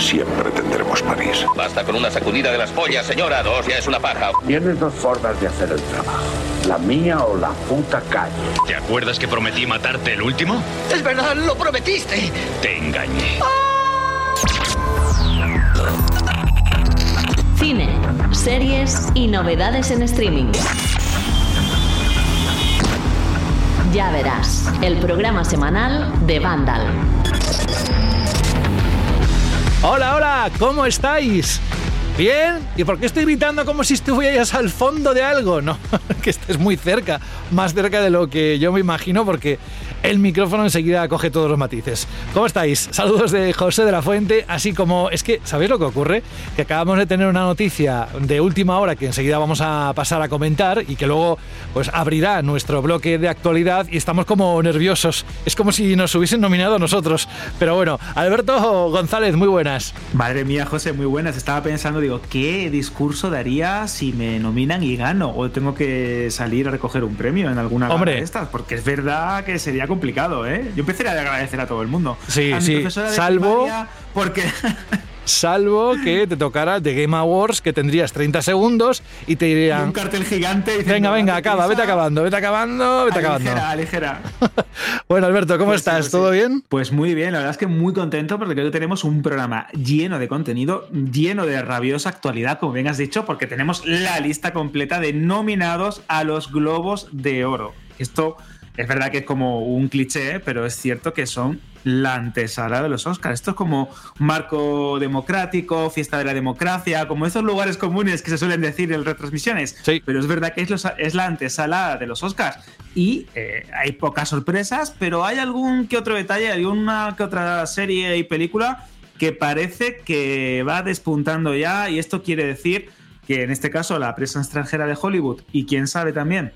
siempre tendremos París. Basta con una sacudida de las pollas, señora. Dos ya es una paja. Tienes dos formas de hacer el trabajo. La mía o la puta calle. ¿Te acuerdas que prometí matarte el último? Es verdad, lo prometiste. Te engañé. Cine, series y novedades en streaming. Ya verás, el programa semanal de Vandal. Hola, hola, ¿cómo estáis? ¿Bien? ¿Y por qué estoy gritando como si estuvieras al fondo de algo? No, que estés muy cerca, más cerca de lo que yo me imagino, porque el micrófono enseguida coge todos los matices. ¿Cómo estáis? Saludos de José de la Fuente, así como es que, ¿sabéis lo que ocurre? Que acabamos de tener una noticia de última hora que enseguida vamos a pasar a comentar y que luego pues abrirá nuestro bloque de actualidad y estamos como nerviosos. Es como si nos hubiesen nominado a nosotros. Pero bueno, Alberto González, muy buenas. Madre mía, José, muy buenas. Estaba pensando, ¿qué discurso daría si me nominan y gano? ¿O tengo que salir a recoger un premio en alguna Hombre. de estas? Porque es verdad que sería complicado, ¿eh? Yo empezaría a agradecer a todo el mundo. Sí, a mi sí, profesora de salvo- Porque Salvo que te tocara The Game Awards, que tendrías 30 segundos y te un dirían... cartel gigante diciendo, Venga, venga, "Date acaba, vete prisa". acabando, vete acabando, vete acabando. Aligera, aligera. Bueno, Alberto, ¿cómo Pues estás? pues ¿Todo sí. bien? Pues muy bien, la verdad es que muy contento porque creo que tenemos un programa lleno de contenido, lleno de rabiosa actualidad, como bien has dicho, porque tenemos la lista completa de nominados a los Globos de Oro. Esto es verdad que es como un cliché, pero es cierto que son la antesala de los Oscars. Esto es como marco democrático, fiesta de la democracia, como esos lugares comunes que se suelen decir en retransmisiones. Sí. Pero es verdad que es, los- es la antesala de los Oscars. Y eh, hay pocas sorpresas, pero hay algún que otro detalle, alguna que otra serie y película que parece que va despuntando ya. Y esto quiere decir que en este caso la prensa extranjera de Hollywood y quién sabe también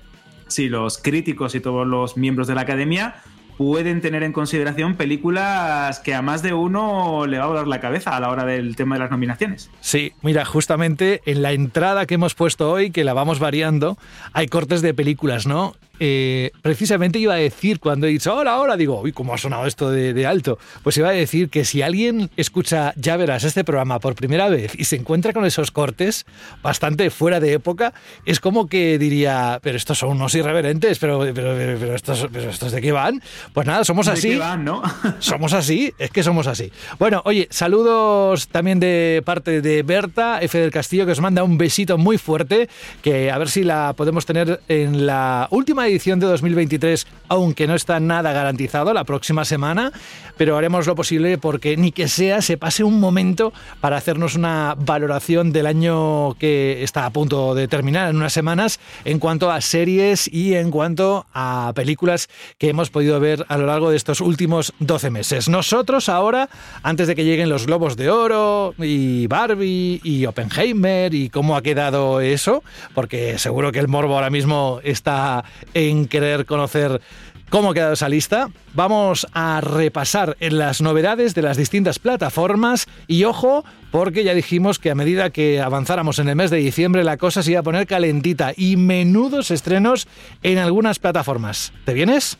si los críticos y todos los miembros de la academia pueden tener en consideración películas que a más de uno le va a volar la cabeza a la hora del tema de las nominaciones. Sí, mira, justamente en la entrada que hemos puesto hoy, que la vamos variando, hay cortes de películas, ¿no? Eh, precisamente iba a decir cuando he dicho hola, hola, digo, uy, ¿cómo ha sonado esto de, de alto? Pues iba a decir que si alguien escucha, ya verás, este programa por primera vez y se encuentra con esos cortes bastante fuera de época, es como que diría, pero estos son unos irreverentes, pero, pero, pero, pero estos, pero estos de qué van? Pues nada, somos ¿De así. qué van, no? Somos así, es que somos así. Bueno, oye, saludos también de parte de Berta, F del Castillo, que os manda un besito muy fuerte, que a ver si la podemos tener en la última edición de 2023, aunque no está nada garantizado la próxima semana, pero haremos lo posible porque ni que sea se pase un momento para hacernos una valoración del año que está a punto de terminar en unas semanas en cuanto a series y en cuanto a películas que hemos podido ver a lo largo de estos últimos 12 meses. Nosotros ahora, antes de que lleguen los Globos de Oro y Barbie y Oppenheimer y cómo ha quedado eso, porque seguro que el morbo ahora mismo está en querer conocer cómo ha quedado esa lista. Vamos a repasar en las novedades de las distintas plataformas y ojo, porque ya dijimos que a medida que avanzáramos en el mes de diciembre la cosa se iba a poner calentita y menudos estrenos en algunas plataformas. ¿Te vienes?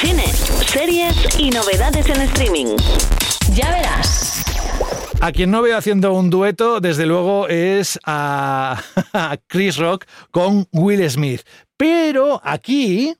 Cine, series y novedades en streaming. Ya verás. A quien no veo haciendo un dueto, desde luego, es a, a Chris Rock con Will Smith. Pero aquí,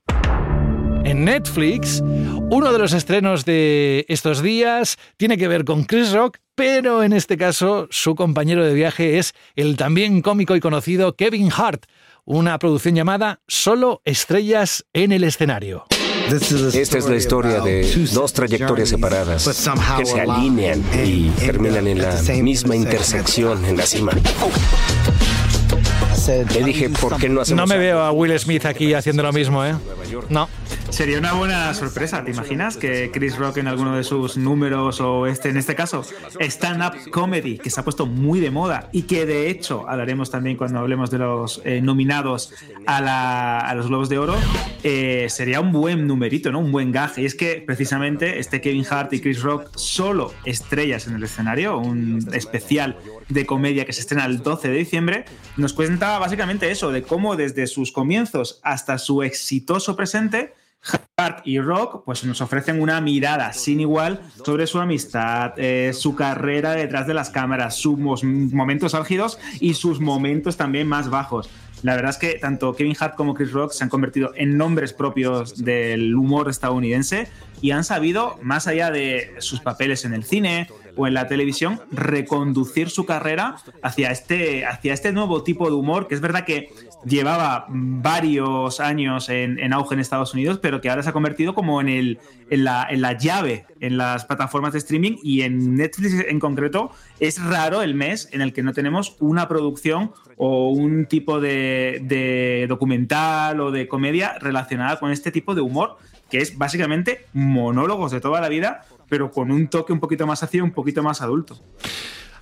en Netflix, uno de los estrenos de estos días tiene que ver con Chris Rock, pero en este caso su compañero de viaje es el también cómico y conocido Kevin Hart, una producción llamada Solo Estrellas en el escenario. Esta es la historia de dos trayectorias separadas que se alinean y terminan en la misma intersección en la cima. Le dije, ¿por qué no hacemos No me veo a Will Smith aquí haciendo lo mismo, ¿eh? No. Sería una buena sorpresa, ¿te imaginas? Que Chris Rock en alguno de sus números o este, en este caso, stand-up comedy, que se ha puesto muy de moda y que de hecho hablaremos también cuando hablemos de los eh, nominados a, los Globos de Oro, eh, sería un buen numerito, ¿no? Un buen gaje. Y es que precisamente este Kevin Hart y Chris Rock solo estrellas en el escenario, un especial de comedia que se estrena el 12 de diciembre, nos cuenta básicamente eso, de cómo desde sus comienzos hasta su exitoso presente, Hart y Rock pues nos ofrecen una mirada sin igual sobre su amistad, eh, su carrera detrás de las cámaras, sus momentos álgidos y sus momentos también más bajos. La verdad es que tanto Kevin Hart como Chris Rock se han convertido en nombres propios del humor estadounidense y han sabido, más allá de sus papeles en el cine o en la televisión, reconducir su carrera hacia este, hacia este nuevo tipo de humor, que es verdad que llevaba varios años en, auge en Estados Unidos, pero que ahora se ha convertido como en, el, en, la, en la llave en las plataformas de streaming y en Netflix en concreto es raro el mes en el que no tenemos una producción o un tipo de, de documental o de comedia relacionada con este tipo de humor, que es básicamente monólogos de toda la vida, pero con un toque un poquito más ácido, un poquito más adulto.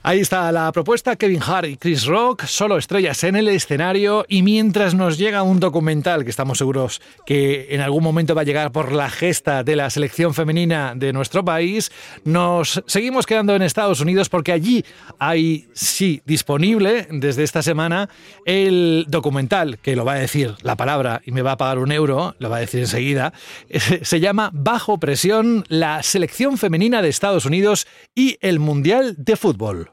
Ahí está la propuesta, Kevin Hart y Chris Rock, solo estrellas en el escenario y mientras nos llega un documental que estamos seguros que en algún momento va a llegar por la gesta de la selección femenina de nuestro país, nos seguimos quedando en Estados Unidos porque allí hay, sí, disponible desde esta semana el documental, que lo va a decir la palabra y me va a pagar un euro, lo va a decir enseguida, se llama Bajo Presión, la selección femenina de Estados Unidos y el Mundial de Fútbol.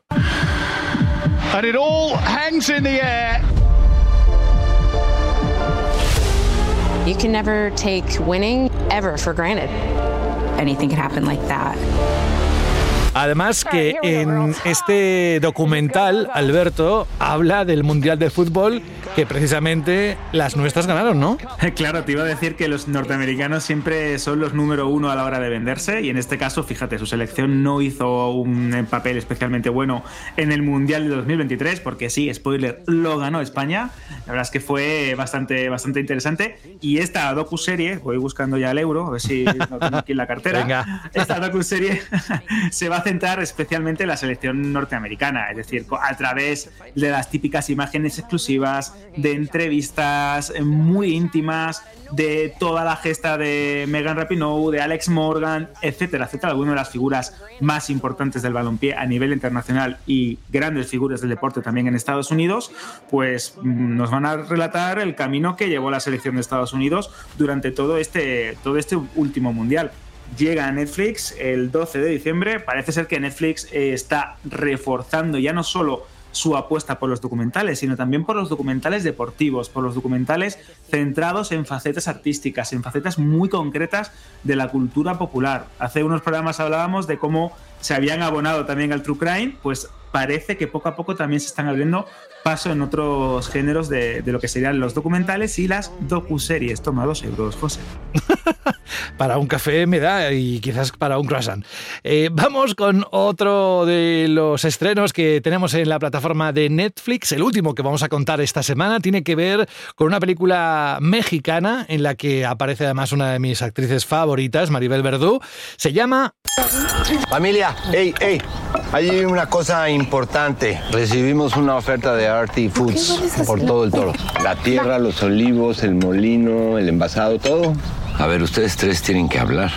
And it all hangs in the air. You can never take winning ever for granted. Anything can happen like that. Además que en este documental, Alberto habla del Mundial de Fútbol que precisamente las nuestras ganaron, ¿no? Claro, te iba a decir que los norteamericanos siempre son los número uno a la hora de venderse y en este caso, fíjate, su selección no hizo un papel especialmente bueno en el Mundial de 2023 porque sí, spoiler, lo ganó España. La verdad es que fue bastante, bastante interesante y esta docu-serie, voy buscando ya el euro, a ver si lo tengo aquí en la cartera. Venga. Esta docu-serie se va a centrar especialmente en la selección norteamericana, es decir, a través de las típicas imágenes exclusivas, de entrevistas muy íntimas, de toda la gesta de Megan Rapinoe, de Alex Morgan, etcétera, etcétera, algunas de las figuras más importantes del balompié a nivel internacional y grandes figuras del deporte también en Estados Unidos, pues mm, nos van a relatar el camino que llevó la selección de Estados Unidos durante todo este, todo este último mundial llega a Netflix el 12 de diciembre. Parece ser que Netflix eh, está reforzando ya no solo su apuesta por los documentales, sino también por los documentales deportivos, por los documentales centrados en facetas artísticas, en facetas muy concretas de la cultura popular. Hace unos programas hablábamos de cómo se habían abonado también al True Crime, pues parece que poco a poco también se están abriendo paso en otros géneros de, lo que serían los documentales y las docuseries. Toma dos euros, José. para un café me da y quizás para un croissant. Eh, vamos con otro de los estrenos que tenemos en la plataforma de Netflix. El último que vamos a contar esta semana tiene que ver con una película mexicana en la que aparece además una de mis actrices favoritas, Maribel Verdú. Se llama... Familia, hey, hey, hay una cosa importante. Recibimos una oferta de Arty Foods por todo el toro. La tierra, los olivos, el molino, el envasado, todo. A ver, ustedes tres tienen que hablar.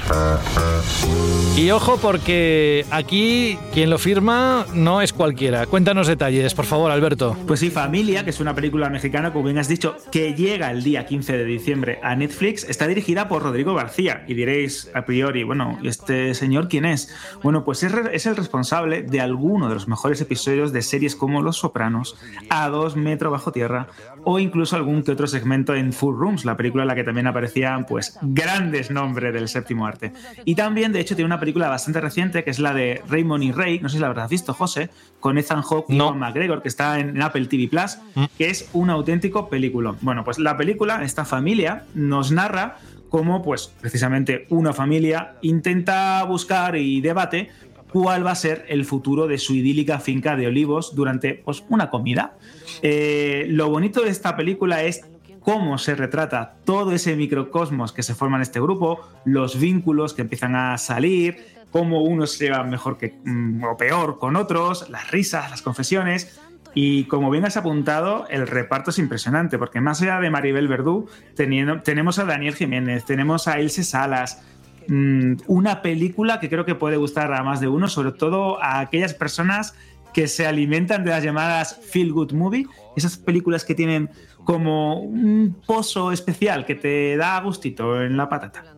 Y ojo porque aquí quien lo firma no es cualquiera. Cuéntanos detalles, por favor, Alberto. Pues sí, Familia, que es una película mexicana, como bien has dicho, que llega el día 15 de diciembre a Netflix, está dirigida por Rodrigo García. Y diréis a priori, bueno, ¿y este señor quién es? Bueno, pues es, es el responsable de alguno de los mejores episodios de series como Los Sopranos, A dos metros bajo tierra o incluso algún que otro segmento en Full Rooms, la película en la que también aparecían pues grandes nombres del séptimo arte. Y también, de hecho, tiene una película bastante reciente que es la de Raymond y Ray, no sé si la habrás visto, José, con Ethan Hawke y Juan McGregor, que está en Apple TV Plus, mm. que es un auténtico película. Bueno, pues la película, esta familia, nos narra cómo, pues, precisamente una familia intenta buscar y debate cuál va a ser el futuro de su idílica finca de olivos durante pues, una comida. Eh, lo bonito de esta película es cómo se retrata todo ese microcosmos que se forma en este grupo, los vínculos que empiezan a salir, cómo unos se va mejor que, mm, o peor con otros, las risas, las confesiones. Y como bien has apuntado, el reparto es impresionante, porque más allá de Maribel Verdú, tenemos a Daniel Jiménez, tenemos a Ilse Salas, mm, una película que creo que puede gustar a más de uno, sobre todo a aquellas personas que se alimentan de las llamadas Feel Good Movie, esas películas que tienen como un pozo especial que te da gustito en la patata.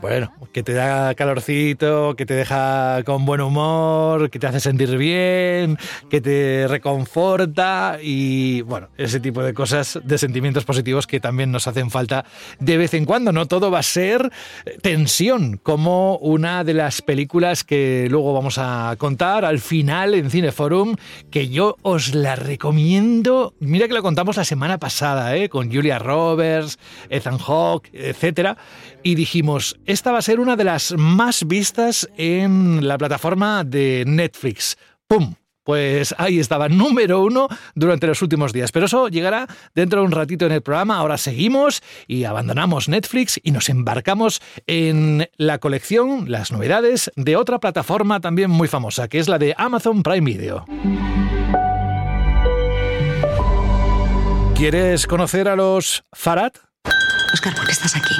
Bueno, que te da calorcito, que te deja con buen humor, que te hace sentir bien, que te reconforta y bueno, ese tipo de cosas, de sentimientos positivos que también nos hacen falta de vez en cuando. No todo va a ser tensión, como una de las películas que luego vamos a contar al final en Cineforum, que yo os la recomiendo. Mira que lo contamos la semana pasada, ¿eh? con Julia Roberts, Ethan Hawke, etcétera, y dijimos esta va a ser una de las más vistas en la plataforma de Netflix. ¡Pum! Pues ahí estaba, número uno durante los últimos días. Pero eso llegará dentro de un ratito en el programa. Ahora seguimos y abandonamos Netflix y nos embarcamos en la colección, las novedades de otra plataforma también muy famosa, que es la de Amazon Prime Video. ¿Quieres conocer a los Farad? Oscar, ¿por qué estás aquí?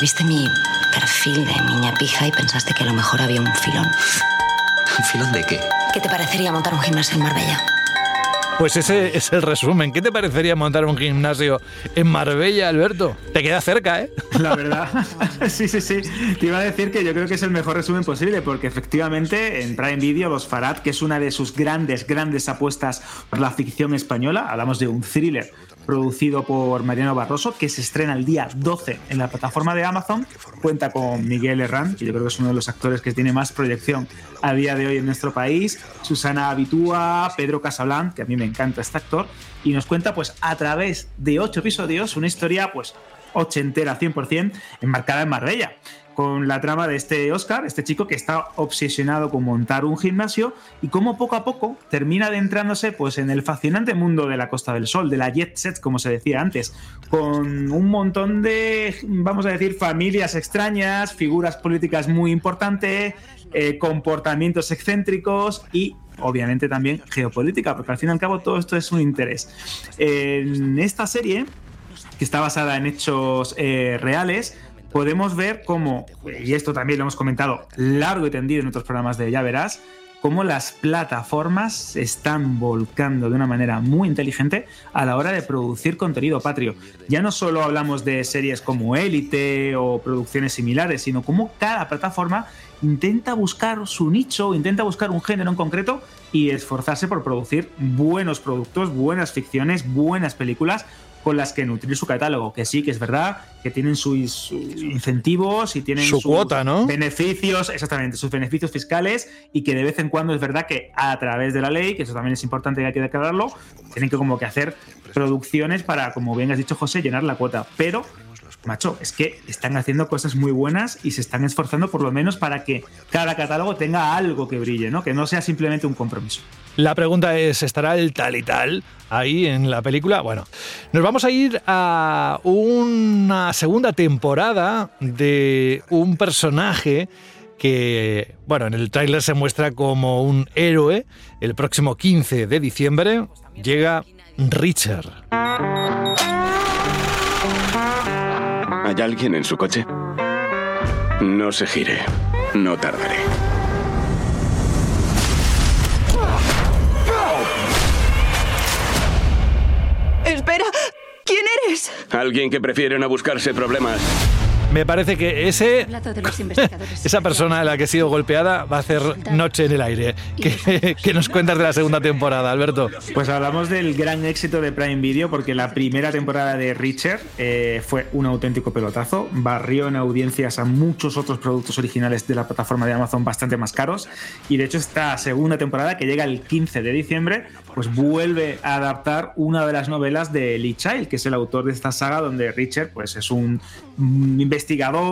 Viste mi perfil de niña pija y pensaste que a lo mejor había un filón. ¿Un filón de qué? ¿Qué te parecería montar un gimnasio en Marbella? Pues ese es el resumen. ¿Qué te parecería montar un gimnasio en Marbella, Alberto? Te queda cerca, ¿eh? La verdad. sí, sí, sí. Te iba a decir que yo creo que es el mejor resumen posible, porque efectivamente en Prime Video, Los Farad, que es una de sus grandes, grandes apuestas por la ficción española, hablamos de un thriller producido por Mariano Barroso, que se estrena el día 12 en la plataforma de Amazon. Cuenta con Miguel Herrán, que yo creo que es uno de los actores que tiene más proyección a día de hoy en nuestro país, Susana Abitúa, Pedro Casablanc, que a mí me encanta este actor, y nos cuenta pues a través de ocho episodios una historia pues ochentera 100% enmarcada en Marbella con la trama de este Oscar, este chico que está obsesionado con montar un gimnasio y cómo poco a poco termina adentrándose pues en el fascinante mundo de la Costa del Sol, de la jet set como se decía antes, con un montón de, vamos a decir, familias extrañas, figuras políticas muy importantes, eh, comportamientos excéntricos y obviamente también geopolítica, porque al fin y al cabo todo esto es un interés. En esta serie, que está basada en hechos eh, reales, podemos ver cómo, y esto también lo hemos comentado largo y tendido en otros programas de Ya Verás, cómo las plataformas se están volcando de una manera muy inteligente a la hora de producir contenido patrio. Ya no solo hablamos de series como Élite o producciones similares, sino cómo cada plataforma intenta buscar su nicho, intenta buscar un género en concreto y esforzarse por producir buenos productos, buenas ficciones, buenas películas con las que nutrir su catálogo. Que sí, que es verdad, que tienen sus, incentivos y tienen su cuota, ¿no? Beneficios, exactamente, sus beneficios fiscales y que de vez en cuando es verdad que a través de la ley, que eso también es importante que hay que declararlo, tienen que como que hacer producciones para, como bien has dicho José, llenar la cuota. Pero macho, es que están haciendo cosas muy buenas y se están esforzando por lo menos para que cada catálogo tenga algo que brille, ¿no? Que no sea simplemente un compromiso. La pregunta es, ¿estará el tal y tal ahí en la película? Bueno, nos vamos a ir a una segunda temporada de un personaje que, bueno, en el tráiler se muestra como un héroe. El próximo 15 de diciembre llega Richard. ¿Hay alguien en su coche? No se gire. No tardaré. Espera, ¿quién eres? Alguien que prefiere no buscarse problemas. Me parece que ese, esa persona a la que ha sido golpeada va a hacer noche en el aire. ¿Qué, nos cuentas de la segunda temporada, Alberto? Pues hablamos del gran éxito de Prime Video porque la primera temporada de Richard eh, fue un auténtico pelotazo. Barrió en audiencias a muchos otros productos originales de la plataforma de Amazon bastante más caros. Y de hecho esta segunda temporada, que llega el 15 de diciembre, pues vuelve a adaptar una de las novelas de Lee Child, que es el autor de esta saga donde Richard pues, es un investigador,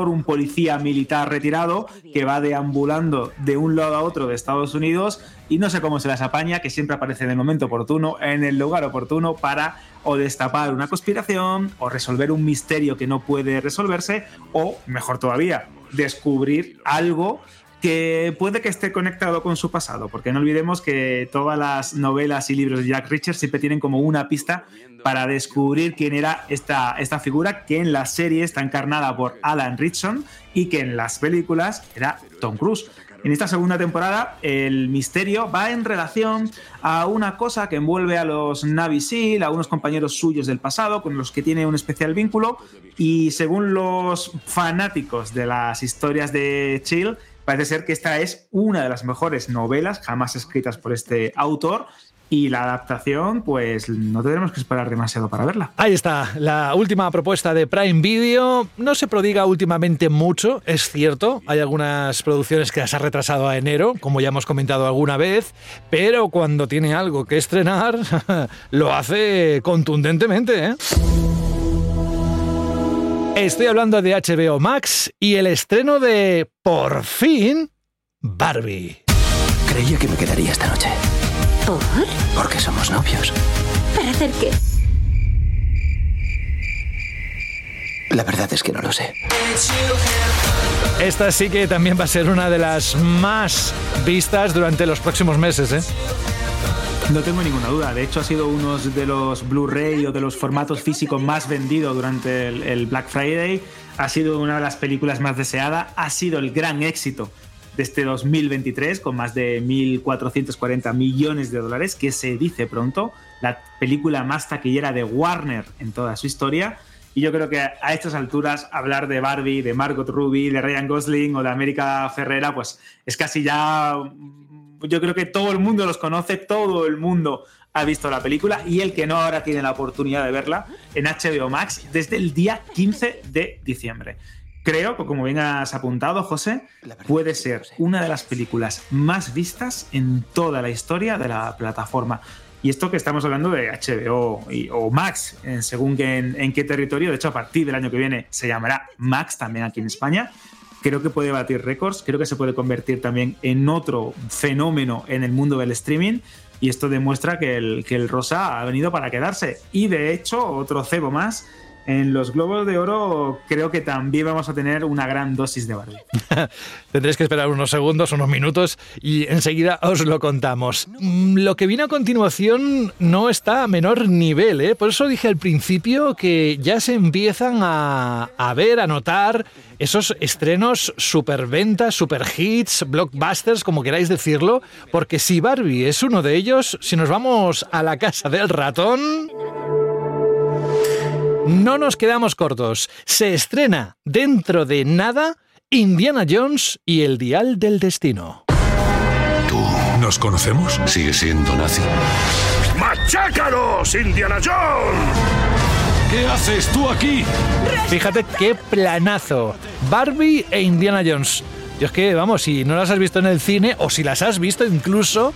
un policía militar retirado que va deambulando de un lado a otro de Estados Unidos y no sé cómo se las apaña, que siempre aparece en el momento oportuno, en el lugar oportuno para o destapar una conspiración o resolver un misterio que no puede resolverse o, mejor todavía, descubrir algo que puede que esté conectado con su pasado, porque no olvidemos que todas las novelas y libros de Jack Richards siempre tienen como una pista para descubrir quién era esta, esta figura que en la serie está encarnada por Alan Richson y que en las películas era Tom Cruise. En esta segunda temporada, el misterio va en relación a una cosa que envuelve a los Navy SEAL, a unos compañeros suyos del pasado, con los que tiene un especial vínculo. Y según los fanáticos de las historias de Chill, parece ser que esta es una de las mejores novelas jamás escritas por este autor y la adaptación, pues no tendremos que esperar demasiado para verla. Ahí está, la última propuesta de Prime Video. No se prodiga últimamente mucho, es cierto. Hay algunas producciones que las ha retrasado a enero, como ya hemos comentado alguna vez, pero cuando tiene algo que estrenar, lo hace contundentemente. ¿eh? Estoy hablando de HBO Max y el estreno de Por fin Barbie. Creía que me quedaría esta noche. ¿Por? Porque somos novios. ¿Para hacer qué? La verdad es que no lo sé. Esta sí que también va a ser una de las más vistas durante los próximos meses, ¿eh? No tengo ninguna duda. De hecho, ha sido uno de los Blu-ray o de los formatos físicos más vendidos durante el, Black Friday. Ha sido una de las películas más deseadas. Ha sido el gran éxito de este 2023 con más de 1.440 millones de dólares, que se dice pronto, la película más taquillera de Warner en toda su historia. Y yo creo que a estas alturas hablar de Barbie, de Margot Ruby, de Ryan Gosling o de América Ferrera, pues es casi ya... Yo creo que todo el mundo los conoce, todo el mundo ha visto la película y el que no ahora tiene la oportunidad de verla en HBO Max desde el día 15 de diciembre. Creo que, como bien has apuntado, José, puede ser una de las películas más vistas en toda la historia de la plataforma. Y esto que estamos hablando de HBO o Max, según en, en, qué territorio, de hecho a partir del año que viene se llamará Max también aquí en España, creo que puede batir récords, creo que se puede convertir también en otro fenómeno en el mundo del streaming y esto demuestra que el, que el rosa ha venido para quedarse. Y de hecho, otro cebo más en los Globos de Oro creo que también vamos a tener una gran dosis de Barbie. Tendréis que esperar unos segundos, unos minutos y enseguida os lo contamos. Mm, lo que viene a continuación no está a menor nivel, ¿eh? por eso dije al principio que ya se empiezan a, ver, a notar esos estrenos superventas, super hits, blockbusters, como queráis decirlo, porque si Barbie es uno de ellos, si nos vamos a la casa del ratón... No nos quedamos cortos. Se estrena dentro de nada Indiana Jones y el Dial del Destino. ¿Tú nos conocemos? Sigue siendo nazi. ¡Machácalos, Indiana Jones! ¿Qué haces tú aquí? Fíjate qué planazo. Barbie e Indiana Jones. Yo es que, vamos, si no las has visto en el cine o si las has visto incluso,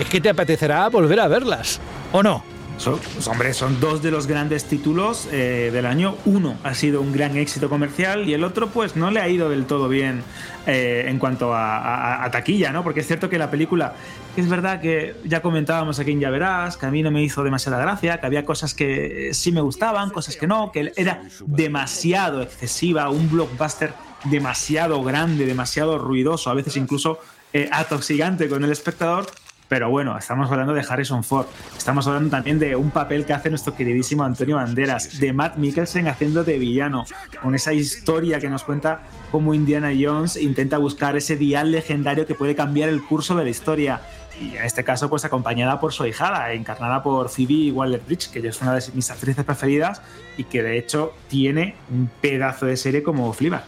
es que te apetecerá volver a verlas. ¿O no? Son, pues, hombre, son dos de los grandes títulos eh, del año. Uno ha sido un gran éxito comercial y el otro, pues, no le ha ido del todo bien eh, en cuanto a, taquilla, ¿no? Porque es cierto que la película, es verdad que ya comentábamos aquí en Ya Verás, que a mí no me hizo demasiada gracia, que había cosas que sí me gustaban, cosas que no, que era demasiado excesiva, un blockbuster demasiado grande, demasiado ruidoso, a veces incluso eh, atoxigante con el espectador pero bueno, estamos hablando de Harrison Ford, estamos hablando también de un papel que hace nuestro queridísimo Antonio Banderas, de Matt Mikkelsen haciendo de villano, con esa historia que nos cuenta cómo Indiana Jones intenta buscar ese dial legendario que puede cambiar el curso de la historia. Y en este caso, pues acompañada por su hijada, encarnada por Phoebe Waller-Bridge, que es una de mis actrices preferidas y que de hecho tiene un pedazo de serie como Fleabag.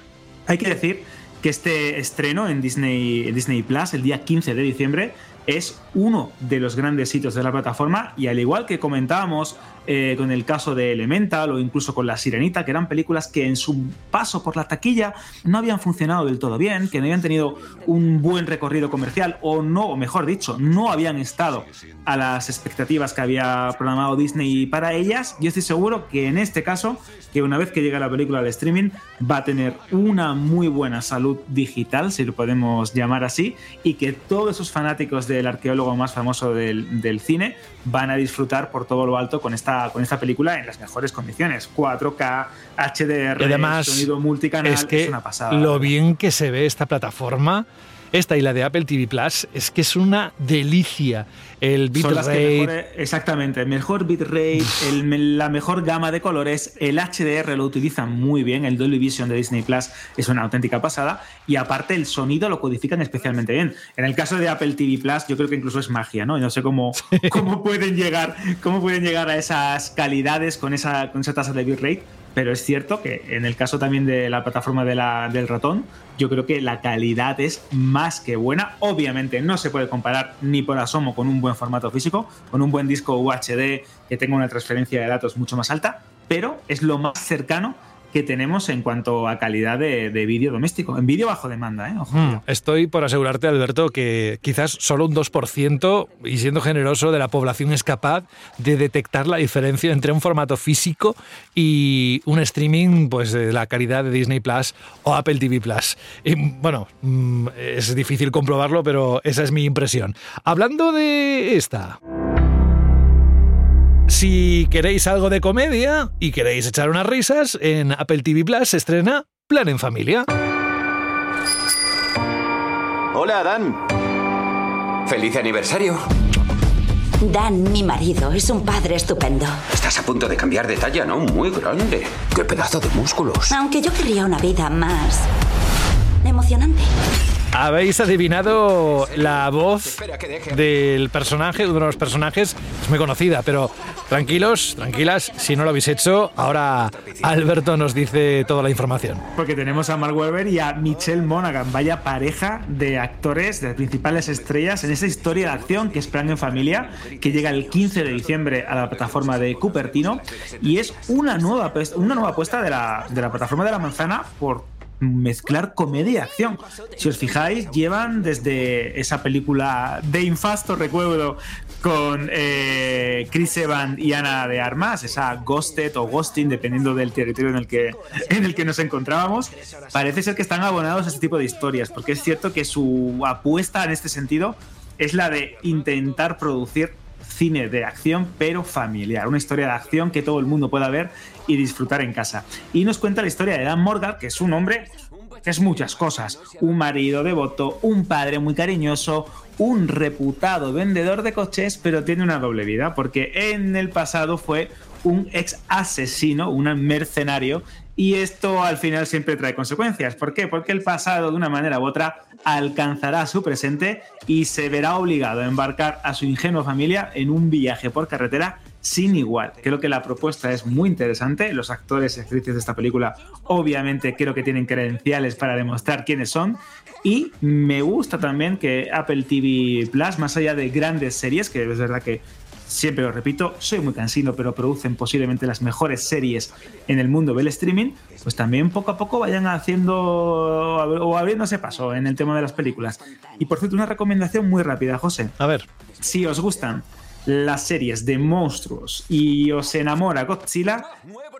Hay que decir que este estreno en Disney, en Disney Plus, el día 15 de diciembre, es uno de los grandes sitios de la plataforma y al igual que comentábamos eh, con el caso de Elemental o incluso con La Sirenita, que eran películas que en su paso por la taquilla no habían funcionado del todo bien, que no habían tenido un buen recorrido comercial o no, o mejor dicho, no habían estado a las expectativas que había programado Disney para ellas, yo estoy seguro que en este caso, que una vez que llegue la película al streaming, va a tener una muy buena salud digital, si lo podemos llamar así, y que todos esos fanáticos del arqueólogo más famoso del, del cine van a disfrutar por todo lo alto con esta con esta película en las mejores condiciones. 4K, HDR, además, sonido multicanal, es, que es una pasada. Lo bien que se ve esta plataforma esta y la de Apple TV Plus es que es una delicia. El bitrate. Exactamente, el mejor bitrate, el, la mejor gama de colores, el HDR lo utiliza muy bien, el Dolby Vision de Disney Plus es una auténtica pasada y aparte el sonido lo codifican especialmente bien. En el caso de Apple TV Plus, yo creo que incluso es magia, ¿no? No sé cómo, cómo pueden llegar, cómo pueden llegar a esas calidades con esa, con esa tasa de bitrate pero es cierto que en el caso también de la plataforma de la, del ratón, yo creo que la calidad es más que buena. Obviamente no se puede comparar ni por asomo con un buen formato físico, con un buen disco UHD que tenga una transferencia de datos mucho más alta, pero es lo más cercano que tenemos en cuanto a calidad de, vídeo doméstico, en vídeo bajo demanda. ¿eh? Hmm, estoy por asegurarte, Alberto, que quizás solo un 2%, y siendo generoso, de la población es capaz de detectar la diferencia entre un formato físico y un streaming pues, de la calidad de Disney Plus o Apple TV Plus. Y, bueno, mm, es difícil comprobarlo, pero esa es mi impresión. Hablando de esta... Si queréis algo de comedia y queréis echar unas risas, en Apple TV Plus se estrena Plan en Familia. Hola, Dan. Feliz aniversario. Dan, mi marido, es un padre estupendo. Estás a punto de cambiar de talla, ¿no? Muy grande. Qué pedazo de músculos. Aunque yo quería una vida más emocionante. Habéis adivinado la voz del personaje, uno de los personajes, es muy conocida, pero tranquilos, tranquilas, si no lo habéis hecho, ahora Alberto nos dice toda la información. Porque tenemos a Mark Webber y a Michelle Monaghan, vaya pareja de actores, de principales estrellas en esa historia de acción que es Plan en Familia, que llega el 15 de diciembre a la plataforma de Cupertino y es una nueva, una nueva apuesta de la, de la plataforma de la manzana por mezclar comedia y acción. Si os fijáis, llevan desde esa película de Infasto, recuerdo, con eh, Chris Evans y Ana de Armas, esa Ghosted o Ghosting, dependiendo del territorio en el, que, en el que nos encontrábamos, parece ser que están abonados a este tipo de historias, porque es cierto que su apuesta en este sentido es la de intentar producir cine de acción, pero familiar. Una historia de acción que todo el mundo pueda ver y disfrutar en casa. Y nos cuenta la historia de Dan Morgan, que es un hombre que es muchas cosas. Un marido devoto, un padre muy cariñoso, un reputado vendedor de coches, pero tiene una doble vida, porque en el pasado fue un ex asesino, un mercenario, y esto al final siempre trae consecuencias. ¿Por qué? Porque el pasado, de una manera u otra, alcanzará su presente y se verá obligado a embarcar a su ingenua familia en un viaje por carretera sin igual. Creo que la propuesta es muy interesante. Los actores y actrices de esta película obviamente creo que tienen credenciales para demostrar quiénes son. Y me gusta también que Apple TV Plus, más allá de grandes series, que es verdad que siempre lo repito, soy muy cansino, pero producen posiblemente las mejores series en el mundo del streaming, pues también poco a poco vayan haciendo o abriéndose paso en el tema de las películas. Y por cierto, una recomendación muy rápida, José. A ver. Si os gustan las series de monstruos y os enamora Godzilla,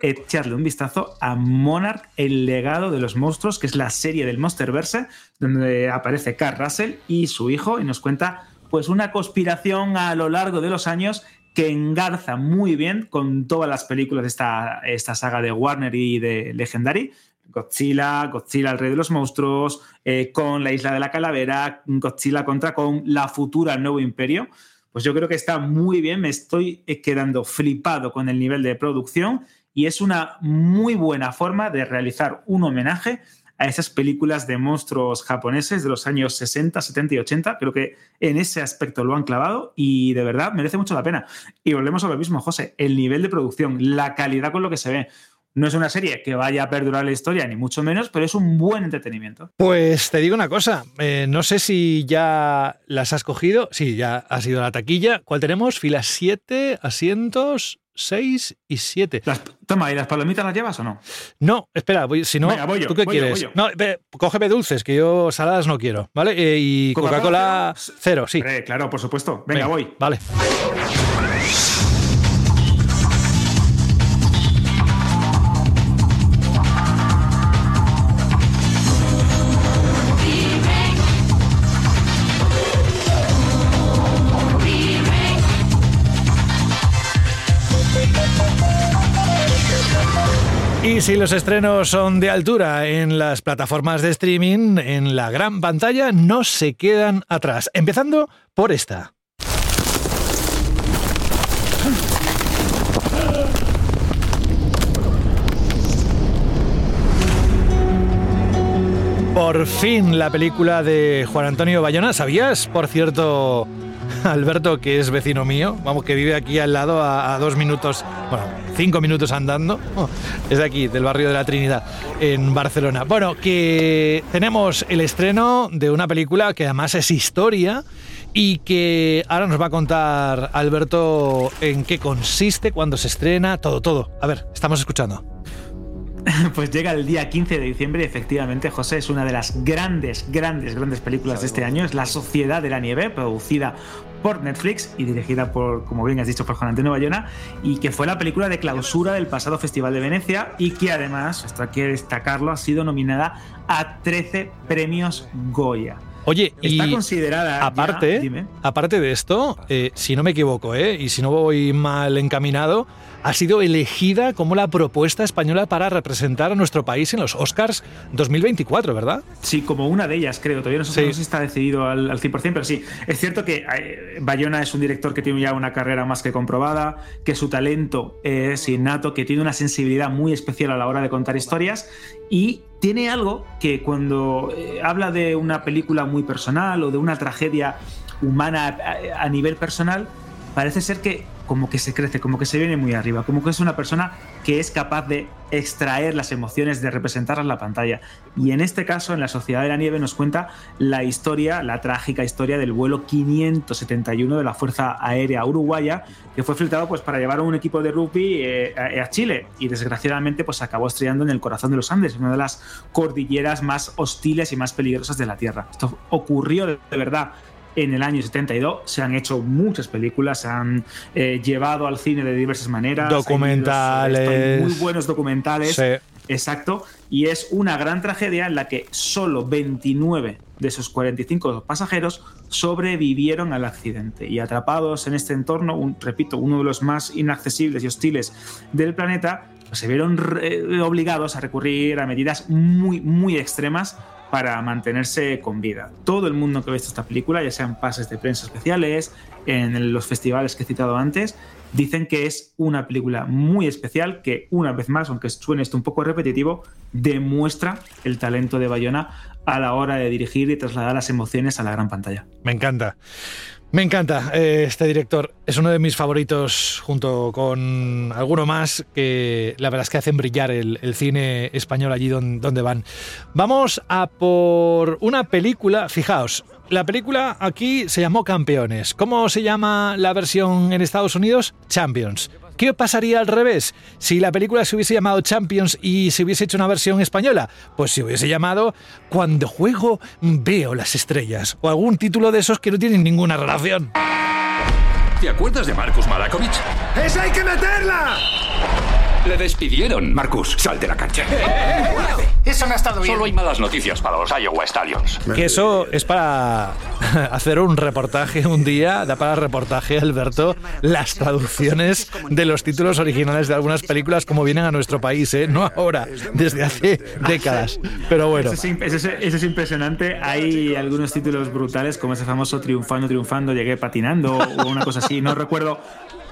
echadle un vistazo a Monarch, el legado de los monstruos, que es la serie del Monsterverse, donde aparece Carl Russell y su hijo y nos cuenta pues una conspiración a lo largo de los años que engarza muy bien con todas las películas de esta, esta saga de Warner y de Legendary. Godzilla, Godzilla el rey de los monstruos, eh, con la isla de la calavera, Godzilla contra con la futura nuevo imperio. Pues yo creo que está muy bien, me estoy quedando flipado con el nivel de producción y es una muy buena forma de realizar un homenaje a esas películas de monstruos japoneses de los años 60, 70 y 80. Creo que en ese aspecto lo han clavado y de verdad merece mucho la pena. Y volvemos a lo mismo, José, el nivel de producción, la calidad con lo que se ve. No es una serie que vaya a perdurar la historia, ni mucho menos, pero es un buen entretenimiento. Pues te digo una cosa, eh, no sé si ya las has cogido. Sí, ya ha sido la taquilla. ¿Cuál tenemos? Filas 7, asientos, 6 y 7. toma, ¿y las palomitas las llevas o no? No, espera, si no, ¿tú qué quieres? no, cógeme dulces, que yo saladas no quiero, ¿vale? Eh, y Coca-Cola cero? sí. claro, por supuesto. Venga, voy. Vale. Sí, sí, los estrenos son de altura en las plataformas de streaming, en la gran pantalla, no se quedan atrás. Empezando por esta. Por fin la película de Juan Antonio Bayona. ¿Sabías, por cierto, Alberto, que es vecino mío? Vamos, que vive aquí al lado a, dos minutos, bueno, cinco minutos andando. es de aquí, del barrio de la Trinidad, en Barcelona. Bueno, que tenemos el estreno de una película que además es historia y que ahora nos va a contar Alberto en qué consiste, cuándo se estrena, todo, todo. A ver, estamos escuchando. Pues llega el día 15 de diciembre y efectivamente, José, es una de las grandes, grandes, grandes películas de este año. Es La Sociedad de la Nieve, producida por Netflix y dirigida por, como bien has dicho, por Juan Antonio Bayona, y que fue la película de clausura del pasado Festival de Venecia y que además, esto hay que destacarlo, ha sido nominada a 13 premios Goya. Oye, está considerada. Aparte, aparte de esto, eh, si no me equivoco, eh, y si no voy mal encaminado, ha sido elegida como la propuesta española para representar a nuestro país en los Oscars 2024, ¿verdad? Sí, como una de ellas, creo. Todavía no sé si está decidido al, 100%, pero sí. Es cierto que eh, Bayona es un director que tiene ya una carrera más que comprobada, que su talento es innato, que tiene una sensibilidad muy especial a la hora de contar historias y tiene algo que cuando eh, habla de una película muy personal o de una tragedia humana a nivel personal, parece ser que como que se crece, como que se viene muy arriba, como que es una persona que es capaz de extraer las emociones, de representarlas en la pantalla. Y en este caso, en La Sociedad de la Nieve, nos cuenta la historia, la trágica historia del vuelo 571 de la Fuerza Aérea Uruguaya, que fue filtrado pues, para llevar a un equipo de rugby eh, a, Chile y desgraciadamente pues, acabó estrellando en el corazón de los Andes, una de las cordilleras más hostiles y más peligrosas de la Tierra. Esto ocurrió de verdad en el año 72. Se han hecho muchas películas, se han eh, llevado al cine de diversas maneras. Documentales. muy buenos documentales. Exacto. Y es una gran tragedia en la que solo 29 de esos 45 pasajeros sobrevivieron al accidente y atrapados en este entorno, repito, uno de los más inaccesibles y hostiles del planeta, pues se vieron obligados a recurrir a medidas muy, muy extremas para mantenerse con vida. Todo el mundo que ha visto esta película, ya sean pases de prensa especiales, en los festivales que he citado antes, dicen que es una película muy especial que, una vez más, aunque suene esto un poco repetitivo, demuestra el talento de Bayona a la hora de dirigir y trasladar las emociones a la gran pantalla. Me encanta. Me encanta eh, este director. Es uno de mis favoritos junto con alguno más que la verdad es que hacen brillar el, cine español allí donde, van. Vamos a por una película, fijaos, la película aquí se llamó Campeones. ¿Cómo se llama la versión en Estados Unidos? Champions. ¿Qué pasaría al revés? Si la película se hubiese llamado Champions y se hubiese hecho una versión española, pues se hubiese llamado Cuando juego veo las estrellas o algún título de esos que no tienen ninguna relación. ¿Te acuerdas de Marcus Malakovic? ¡Esa hay que meterla! Le despidieron. Marcus, sal de la cancha. Eso me ha estado bien. Solo hay malas noticias para los Iowa Stallions. Que eso es para hacer un reportaje un día, da para reportaje, Alberto, las traducciones de los títulos originales de algunas películas como vienen a nuestro país, ¿eh? No ahora, desde hace décadas. Pero bueno. Eso es, impresionante. Hay algunos títulos brutales, como ese famoso Triunfando, Triunfando, llegué patinando o una cosa así. No recuerdo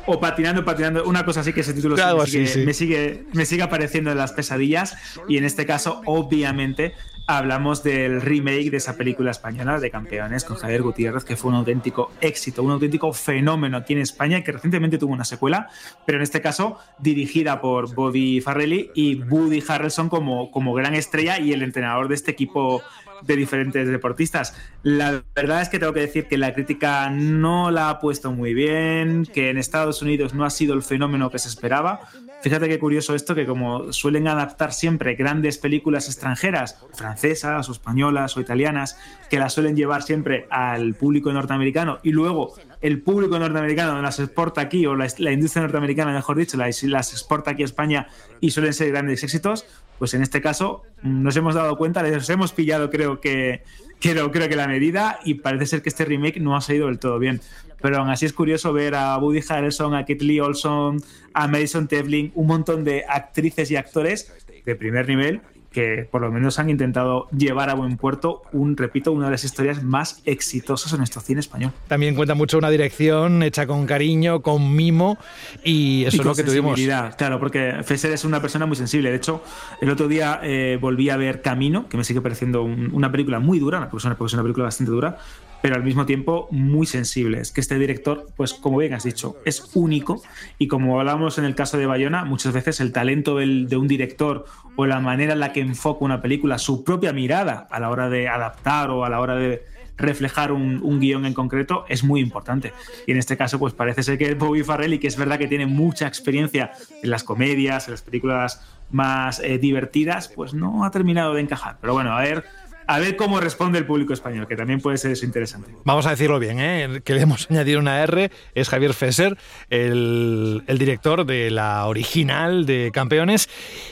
o patinando, patinando, una cosa así que ese título me, sigue, me, sigue, apareciendo en las pesadillas y en este caso obviamente hablamos del remake de esa película española de campeones con Javier Gutiérrez que fue un auténtico éxito, un auténtico fenómeno aquí en España que recientemente tuvo una secuela, pero en este caso dirigida por Bobby Farrelly y Woody Harrelson como, como gran estrella y el entrenador de este equipo de diferentes deportistas. La verdad es que tengo que decir que la crítica no la ha puesto muy bien, que en Estados Unidos no ha sido el fenómeno que se esperaba. Fíjate qué curioso esto, que como suelen adaptar siempre grandes películas extranjeras, francesas o españolas o italianas, que las suelen llevar siempre al público norteamericano y luego el público norteamericano las exporta aquí, o la, industria norteamericana, mejor dicho, las, exporta aquí a España y suelen ser grandes éxitos, pues en este caso nos hemos dado cuenta, les hemos pillado creo que, creo, creo que la medida y parece ser que este remake no ha salido del todo bien. Pero aún así es curioso ver a Woody Harrelson, a Kit Lee Olson, a Madison Tevlin, un montón de actrices y actores de primer nivel que por lo menos han intentado llevar a buen puerto un, repito, una de las historias más exitosas en nuestro cine español. También cuenta mucho una dirección hecha con cariño, con mimo, y eso es lo que tuvimos. Claro, porque Fesser es una persona muy sensible. De hecho, el otro día eh, volví a ver Camino, que me sigue pareciendo una película muy dura, una, es una película bastante dura, pero al mismo tiempo muy sensible. Es que este director, pues como bien has dicho, es único y como hablamos en el caso de Bayona, muchas veces el talento de un director o la manera en la que enfoca una película, su propia mirada a la hora de adaptar o a la hora de reflejar un, guion en concreto es muy importante. Y en este caso, pues parece ser que Bobby Farrelly, que es verdad que tiene mucha experiencia en las comedias, en las películas más eh, divertidas, pues no ha terminado de encajar. Pero bueno, a ver a ver cómo responde el público español, que también puede ser eso interesante. Vamos a decirlo bien, ¿eh? que le hemos añadido una R, es Javier Fesser, el, el, director de la original de Campeones,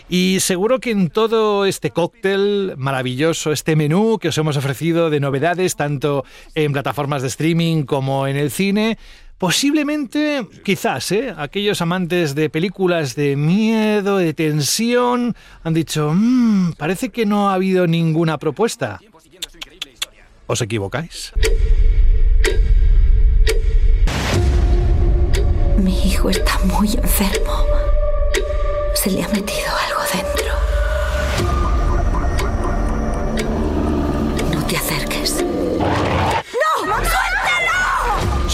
y seguro que en todo este cóctel maravilloso, este menú que os hemos ofrecido de novedades, tanto en plataformas de streaming como en el cine, Posiblemente, quizás, ¿eh? aquellos amantes de películas de miedo, de tensión, han dicho, mmm, parece que no ha habido ninguna propuesta. ¿Os equivocáis? Mi hijo está muy enfermo. Se le ha metido algo dentro. No te acerques.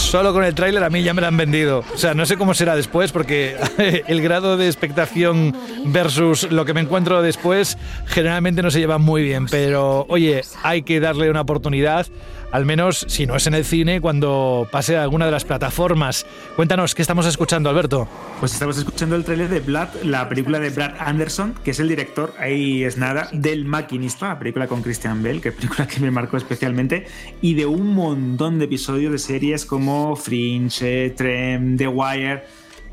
Solo con el tráiler a mí ya me lo han vendido. O sea, no sé cómo será después porque el grado de expectación versus lo que me encuentro después generalmente no se lleva muy bien. Pero oye, hay que darle una oportunidad al menos si no es en el cine, cuando pase a alguna de las plataformas. Cuéntanos, ¿qué estamos escuchando, Alberto? Pues estamos escuchando el trailer de Blood, la película de Brad Anderson, que es el director, ahí es nada, del Maquinista, la película con Christian Bell, que es película que me marcó especialmente, y de un montón de episodios de series como Fringe, Trem, The Wire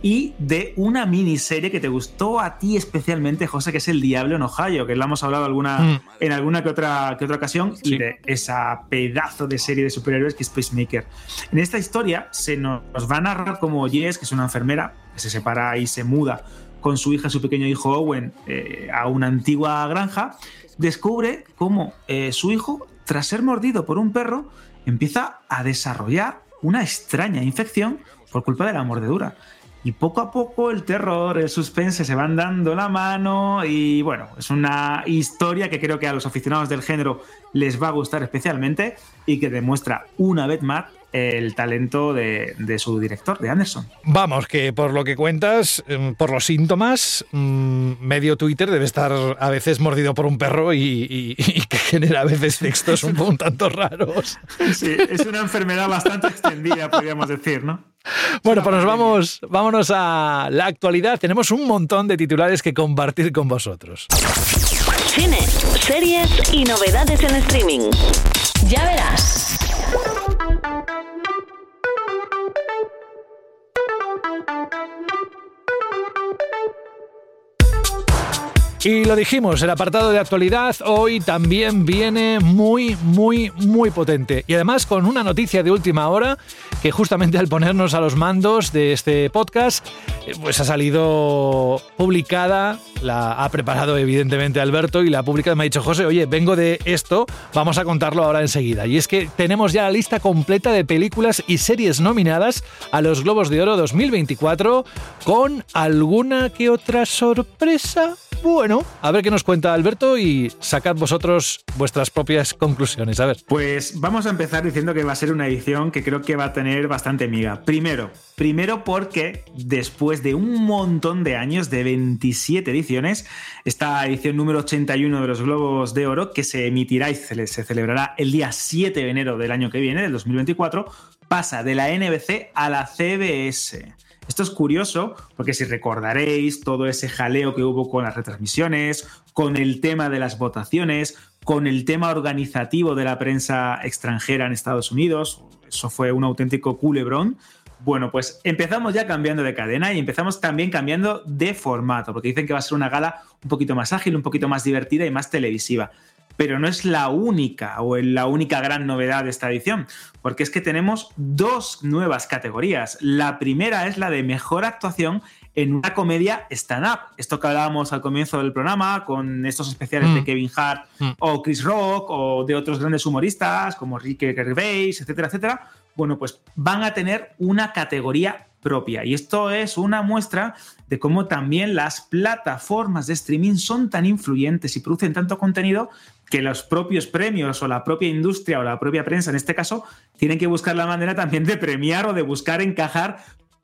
y de una miniserie que te gustó a ti especialmente, José, que es El Diablo en Ohio, que lo hemos hablado alguna, mm. en alguna que otra, que otra ocasión, y de esa pedazo de serie de superhéroes que es Peacemaker. En esta historia se nos, va a narrar como Jess, que es una enfermera, que se separa y se muda con su hija su pequeño hijo Owen eh, a una antigua granja, descubre cómo eh, su hijo, tras ser mordido por un perro, empieza a desarrollar una extraña infección por culpa de la mordedura. Y poco a poco el terror, el suspense se van dando la mano y bueno, es una historia que creo que a los aficionados del género les va a gustar especialmente y que demuestra una vez más el talento de, su director, de Anderson. Vamos, que por lo que cuentas, em, por los síntomas, mm, medio Twitter debe estar a veces mordido por un perro y, que genera a veces textos un, un tanto raros. Sí, es una enfermedad bastante extendida, podríamos decir, ¿no? Bueno, pues nos vamos, vámonos a la actualidad. Tenemos un montón de titulares que compartir con vosotros. Cine, series y novedades en streaming. Ya verás. Thank you. Y lo dijimos, el apartado de actualidad hoy también viene muy, muy, muy potente. Y además con una noticia de última hora que justamente al ponernos a los mandos de este podcast, eh, pues ha salido publicada, la ha preparado evidentemente Alberto y la ha publicado me ha dicho, José, oye, vengo de esto, vamos a contarlo ahora enseguida. Y es que tenemos ya la lista completa de películas y series nominadas a los Globos de Oro 2024 con alguna que otra sorpresa bueno, a ver qué nos cuenta Alberto y sacad vosotros vuestras propias conclusiones. A ver. Pues vamos a empezar diciendo que va a ser una edición que creo que va a tener bastante miga. Primero, primero porque después de un montón de años, de 27 ediciones, esta edición número 81 de los Globos de Oro, que se emitirá y se celebrará el día 7 de enero del año que viene, del 2024, pasa de la NBC a la CBS. Esto es curioso porque si recordaréis todo ese jaleo que hubo con las retransmisiones, con el tema de las votaciones, con el tema organizativo de la prensa extranjera en Estados Unidos, eso fue un auténtico culebrón. Bueno, pues empezamos ya cambiando de cadena y empezamos también cambiando de formato, porque dicen que va a ser una gala un poquito más ágil, un poquito más divertida y más televisiva pero no es la única o la única gran novedad de esta edición, porque es que tenemos dos nuevas categorías. La primera es la de mejor actuación en una comedia stand-up. Esto que hablábamos al comienzo del programa, con estos especiales de Mm. Kevin Hart Mm. o Chris Rock o de otros grandes humoristas como Ricky Gervais, etcétera, etcétera. Bueno, pues van a tener una categoría propia. Y esto es una muestra de cómo también las plataformas de streaming son tan influyentes y producen tanto contenido que los propios premios o la propia industria o la propia prensa, en este caso, tienen que buscar la manera también de premiar o de buscar encajar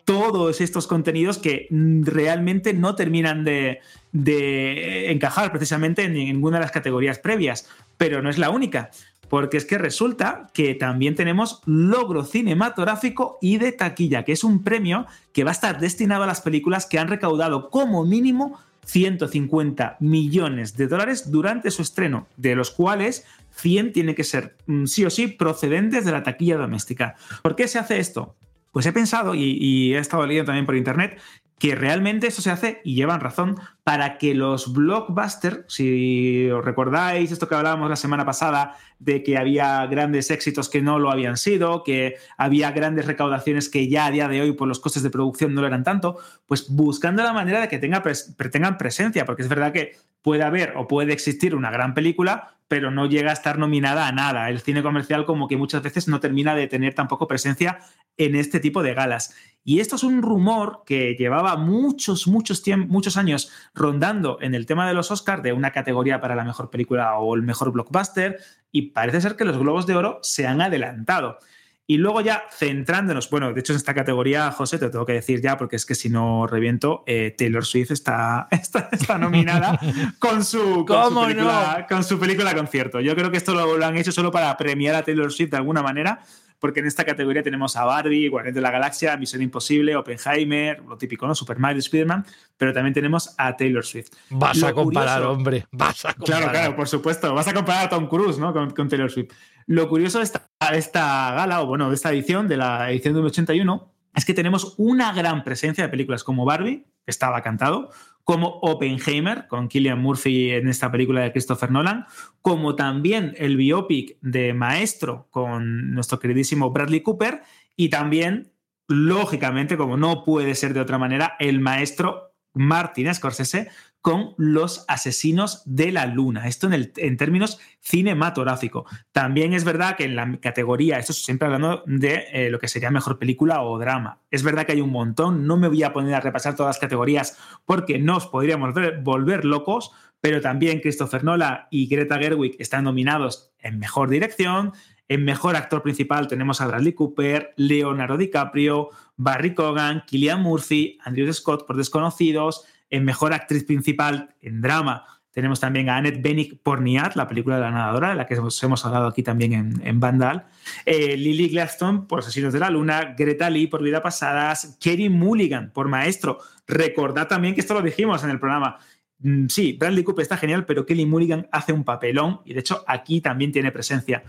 todos estos contenidos que realmente no terminan de, de encajar precisamente en ninguna de las categorías previas. Pero no es la única, porque es que resulta que también tenemos logro cinematográfico y de taquilla, que es un premio que va a estar destinado a las películas que han recaudado como mínimo 150 millones de dólares durante su estreno, de los cuales 100 tiene que ser mm, sí o sí procedentes de la taquilla doméstica. ¿Por qué se hace esto? Pues he pensado y, he estado leyendo también por internet que realmente esto se hace, y llevan razón, para que los blockbusters, si os recordáis esto que hablábamos la semana pasada, de que había grandes éxitos que no lo habían sido, que había grandes recaudaciones que ya a día de hoy por los costes de producción no lo eran tanto, pues buscando la manera de que tenga pres tengan presencia, porque es verdad que puede haber o puede existir una gran película, pero no llega a estar nominada a nada. El cine comercial como que muchas veces no termina de tener tampoco presencia en este tipo de galas. Y esto es un rumor que llevaba muchos, muchos, muchos años rondando en el tema de los Oscars, de una categoría para la mejor película o el mejor blockbuster, y parece ser que los Globos de Oro se han adelantado. Y luego ya centrándonos, bueno, de hecho en esta categoría, José, te tengo que decir ya, porque es que si no reviento, eh, Taylor Swift está, está, está nominada con su, con, su película, no? con su película concierto. Yo creo que esto lo, lo, han hecho solo para premiar a Taylor Swift de alguna manera, porque en esta categoría tenemos a Barbie, Guardián de la Galaxia, Misión Imposible, Oppenheimer, lo típico, ¿no? Super Mario, Spider-Man, pero también tenemos a Taylor Swift. Vas lo a comparar, curioso, hombre, vas a comparar. Claro, claro, por supuesto, vas a comparar a Tom Cruise, ¿no? Con, con Taylor Swift. Lo curioso de esta, esta gala, o bueno, de esta edición, de la edición de 81, es que tenemos una gran presencia de películas como Barbie, que estaba cantado, como Oppenheimer, con Killian Murphy en esta película de Christopher Nolan, como también el biopic de Maestro con nuestro queridísimo Bradley Cooper, y también, lógicamente, como no puede ser de otra manera, el maestro Martin Scorsese con Los Asesinos de la Luna. Esto en, el, en términos cinematográficos. También es verdad que en la categoría, esto siempre hablando de eh, lo que sería mejor película o drama. Es verdad que hay un montón, no me voy a poner a repasar todas las categorías porque nos podríamos volver locos, pero también Christopher Nolan y Greta Gerwig están nominados en mejor dirección. En mejor actor principal tenemos a Bradley Cooper, Leonardo DiCaprio, Barry Cogan, Killian Murphy, Andrew Scott por Desconocidos. En mejor actriz principal en drama tenemos también a Annette Bening por Niat, la película de la nadadora, de la que hemos, hemos hablado aquí también en, en Vandal. Eh, Lily Gladstone por Asesinos de la Luna, Greta Lee por Vida Pasadas, Kerry Mulligan por Maestro. Recordad también que esto lo dijimos en el programa. Mm, Sí, Bradley Cooper está genial, pero Kelly Mulligan hace un papelón y de hecho aquí también tiene presencia.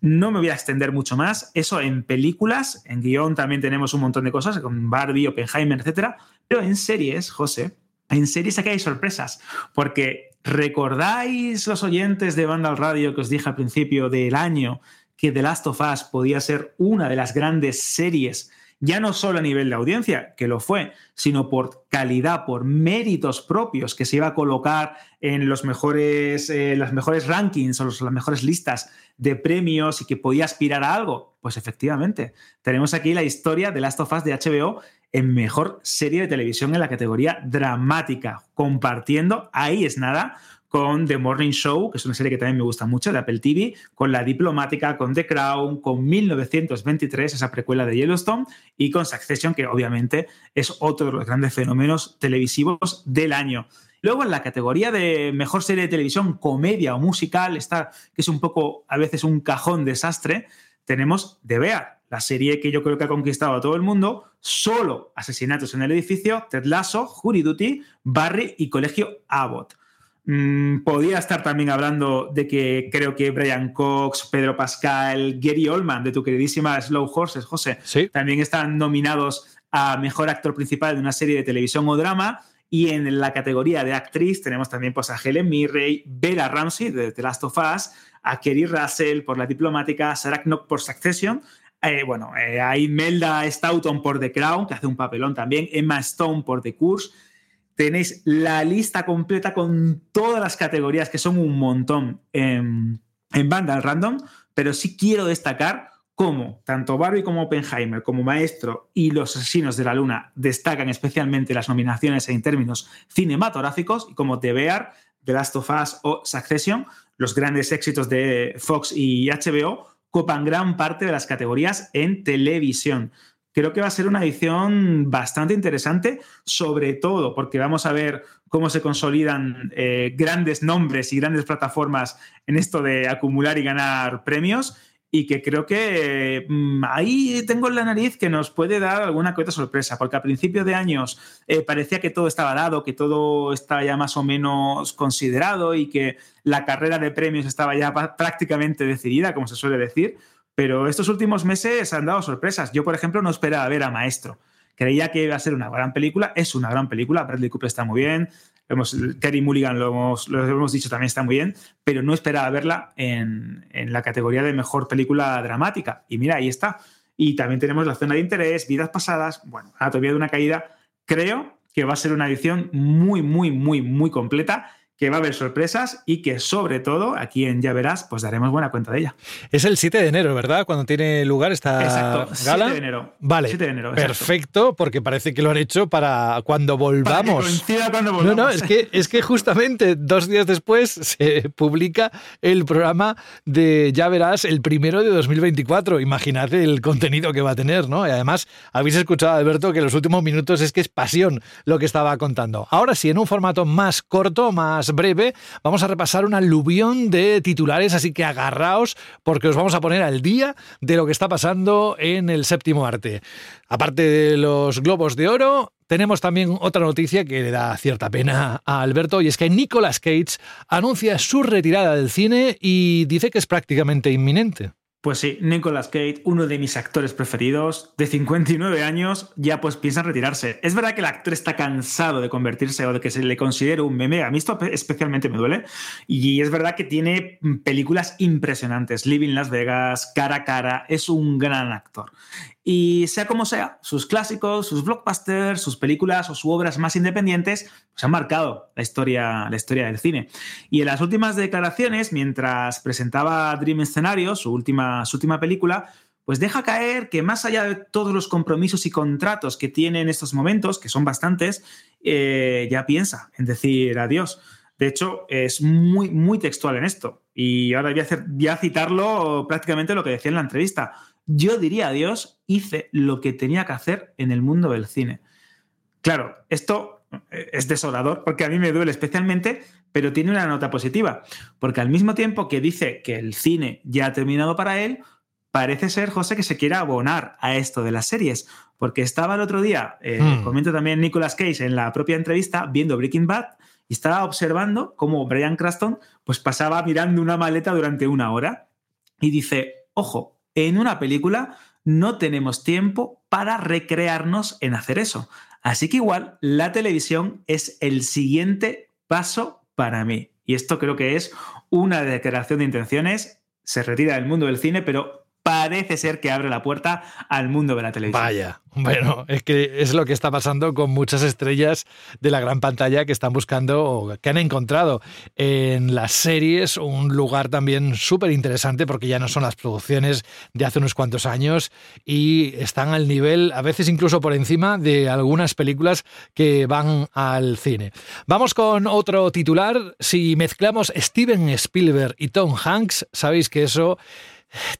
No me voy a extender mucho más. Eso en películas, en guion también tenemos un montón de cosas, con Barbie, Oppenheimer, etcétera. Pero en series, José, en series aquí hay sorpresas. Porque ¿recordáis los oyentes de Banda al Radio que os dije al principio del año que The Last of Us podía ser una de las grandes series? Ya no solo a nivel de audiencia, que lo fue, sino por calidad, por méritos propios, que se iba a colocar en los mejores, eh, mejores rankings o las mejores listas de premios y que podía aspirar a algo. Pues efectivamente, tenemos aquí la historia de Last of Us de HBO en mejor serie de televisión en la categoría dramática, compartiendo, ahí es nada, con The Morning Show, que es una serie que también me gusta mucho, de Apple TV, con La Diplomática, con The Crown, con 1923, esa precuela de Yellowstone, y con Succession, que obviamente es otro de los grandes fenómenos televisivos del año. Luego en la categoría de mejor serie de televisión, comedia o musical, está, que es un poco a veces un cajón desastre, tenemos The Bear, la serie que yo creo que ha conquistado a todo el mundo, solo asesinatos en el edificio, Ted Lasso, Jury Duty, Barry y Colegio Abbott. Mm, podía estar también hablando de que creo que Brian Cox, Pedro Pascal, Gary Oldman, de tu queridísima Slow Horses, José, ¿Sí? también están nominados a mejor actor principal de una serie de televisión o drama. Y en la categoría de actriz tenemos también pues, a Helen Mirren, Bella Ramsey de The Last of Us, a Kerry Russell por La Diplomática, Sarah Knock por Succession, Eh, bueno, eh, hay Melda Stoughton por The Crown, que hace un papelón también, Emma Stone por The Curse. Tenéis la lista completa con todas las categorías, que son un montón en, en Vandal Random, pero sí quiero destacar cómo tanto Barbie como Oppenheimer, como Maestro y Los Asesinos de la Luna destacan especialmente las nominaciones en términos cinematográficos, y como The Bear, The Last of Us o Succession, los grandes éxitos de Fox y HBO, copan gran parte de las categorías en televisión. Creo que va a ser una edición bastante interesante, sobre todo porque vamos a ver cómo se consolidan eh, grandes nombres y grandes plataformas en esto de acumular y ganar premios y que creo que mm, ahí tengo en la nariz que nos puede dar alguna que sorpresa, porque a principio de años eh, parecía que todo estaba dado, que todo estaba ya más o menos considerado y que la carrera de premios estaba ya prácticamente decidida, como se suele decir, pero estos últimos meses han dado sorpresas. Yo, por ejemplo, no esperaba ver a Maestro. Creía que iba a ser una gran película, es una gran película, Bradley Cooper está muy bien, Hemos, Terry Mulligan, lo hemos, dicho, también está muy bien, pero no esperaba verla en, en, la categoría de mejor película dramática. Y mira, ahí está. Y también tenemos la zona de interés, vidas pasadas, bueno, Anatomía de una caída. Creo que va a ser una edición muy, muy, muy, muy completa que va a haber sorpresas y que sobre todo aquí en Ya Verás pues daremos buena cuenta de ella. Es el 7 de enero, ¿verdad? Cuando tiene lugar esta exacto, gala. 7 de enero. Vale, 7 de enero, perfecto, porque parece que lo han hecho para cuando volvamos. Para que cuando volvamos. No, no, es que, es que justamente dos días después se publica el programa de Ya Verás, el primero de 2024. Imaginad el contenido que va a tener, ¿no? Y además, habéis escuchado, Alberto, que los últimos minutos es que es pasión lo que estaba contando. Ahora sí, en un formato más corto, más breve, vamos a repasar un aluvión de titulares, así que agarraos porque os vamos a poner al día de lo que está pasando en el séptimo arte. Aparte de los globos de oro, tenemos también otra noticia que le da cierta pena a Alberto y es que Nicolas Cage anuncia su retirada del cine y dice que es prácticamente inminente. Pues sí, Nicolas Cage, uno de mis actores preferidos, de 59 años, ya pues piensa retirarse. Es verdad que el actor está cansado de convertirse o de que se le considere un meme. A mí esto especialmente me duele. Y es verdad que tiene películas impresionantes. Living Las Vegas, cara a cara, es un gran actor. Y sea como sea, sus clásicos, sus blockbusters, sus películas o sus obras más independientes pues han marcado la historia, la historia del cine. Y en las últimas declaraciones, mientras presentaba Dream Scenario, su última, su última película, pues deja caer que más allá de todos los compromisos y contratos que tiene en estos momentos, que son bastantes, eh, ya piensa en decir adiós. De hecho, es muy, muy textual en esto. Y ahora voy voy a citarlo prácticamente lo que decía en la entrevista yo diría adiós, hice lo que tenía que hacer en el mundo del cine. Claro, esto eh, es desolador porque a mí me duele especialmente, pero tiene una nota positiva, porque al mismo tiempo que dice que el cine ya ha terminado para él, parece ser, José, que se quiera abonar a esto de las series, porque estaba el otro día, eh, hmm. comento también Nicolas Cage en la propia entrevista, viendo Breaking Bad, y estaba observando cómo Brian Craston pues pasaba mirando una maleta durante una hora y dice, ojo, en una película no tenemos tiempo para recrearnos en hacer eso. Así que igual la televisión es el siguiente paso para mí. Y esto creo que es una declaración de intenciones. Se retira del mundo del cine, pero parece ser que abre la puerta al mundo de la televisión. Vaya, bueno, es que es lo que está pasando con muchas estrellas de la gran pantalla que están buscando o que han encontrado en las series un lugar también súper interesante porque ya no son las producciones de hace unos cuantos años y están al nivel, a veces incluso por encima de algunas películas que van al cine. Vamos con otro titular. Si mezclamos Steven Spielberg y Tom Hanks, sabéis que eso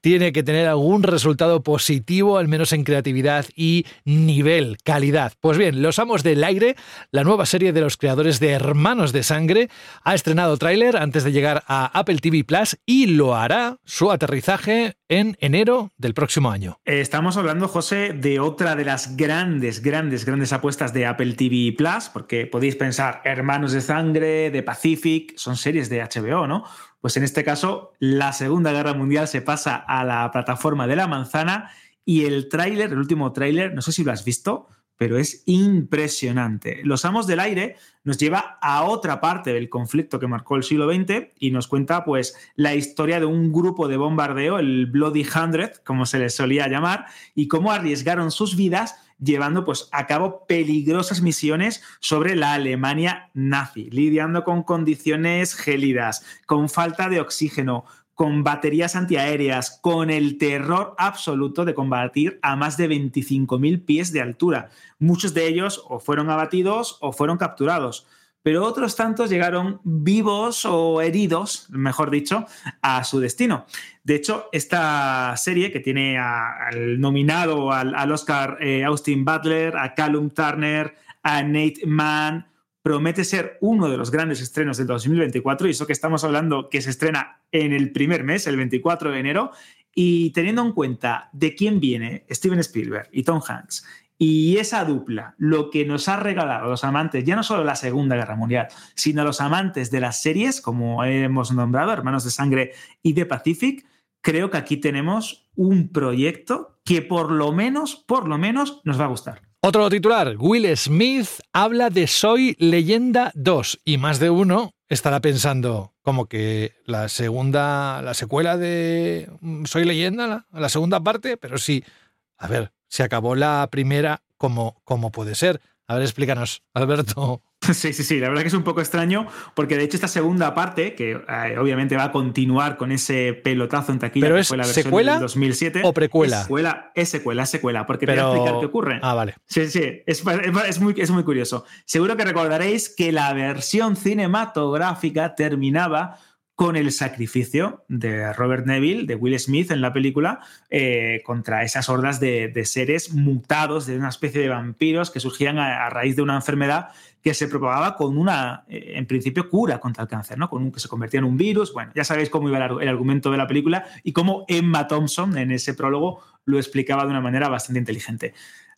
tiene que tener algún resultado positivo, al menos en creatividad y nivel, calidad. Pues bien, Los Amos del Aire, la nueva serie de los creadores de Hermanos de Sangre, ha estrenado tráiler antes de llegar a Apple TV Plus y lo hará su aterrizaje en enero del próximo año. Estamos hablando, José, de otra de las grandes, grandes, grandes apuestas de Apple TV Plus, porque podéis pensar Hermanos de Sangre, de Pacific, son series de HBO, ¿no? Pues en este caso, la Segunda Guerra Mundial se pasa a la plataforma de la manzana y el tráiler, el último tráiler, no sé si lo has visto, pero es impresionante. Los Amos del Aire nos lleva a otra parte del conflicto que marcó el siglo XX y nos cuenta pues la historia de un grupo de bombardeo, el Bloody Hundred, como se les solía llamar, y cómo arriesgaron sus vidas llevando pues, a cabo peligrosas misiones sobre la Alemania nazi, lidiando con condiciones gélidas, con falta de oxígeno, con baterías antiaéreas, con el terror absoluto de combatir a más de 25.000 pies de altura. Muchos de ellos o fueron abatidos o fueron capturados, pero otros tantos llegaron vivos o heridos, mejor dicho, a su destino. De hecho, esta serie que tiene al nominado al, Oscar eh, Austin Butler, a Callum Turner, a Nate Mann, promete ser uno de los grandes estrenos del 2024, y eso que estamos hablando que se estrena en el primer mes, el 24 de enero, y teniendo en cuenta de quién viene Steven Spielberg y Tom Hanks, y esa dupla, lo que nos ha regalado a los amantes, ya no solo la Segunda Guerra Mundial, sino a los amantes de las series, como hemos nombrado, Hermanos de Sangre y de Pacific, creo que aquí tenemos un proyecto que por lo menos, por lo menos, nos va a gustar. Otro titular, Will Smith habla de Soy Leyenda 2 y más de uno estará pensando como que la segunda, la secuela de Soy Leyenda, la, la segunda parte, pero sí, a ver, se acabó la primera como, como puede ser. A ver, explícanos, Alberto. Sí, sí, sí, la verdad que es un poco extraño, porque de hecho esta segunda parte, que eh, obviamente va a continuar con ese pelotazo en taquilla ¿Pero que es fue la versión secuela del 2007. o precuela? Es secuela, es secuela, es secuela, porque te voy a explicar qué ocurre. Ah, vale. Sí, sí, es, es muy, es muy curioso. Seguro que recordaréis que la versión cinematográfica terminaba con el sacrificio de Robert Neville, de Will Smith en la película, eh, contra esas hordas de, seres mutados, de una especie de vampiros que surgían a, raíz de una enfermedad que se propagaba con una, eh, en principio, cura contra el cáncer, ¿no? Con un, que se convertía en un virus. Bueno, ya sabéis cómo iba el argumento de la película y cómo Emma Thompson en ese prólogo lo explicaba de una manera bastante inteligente.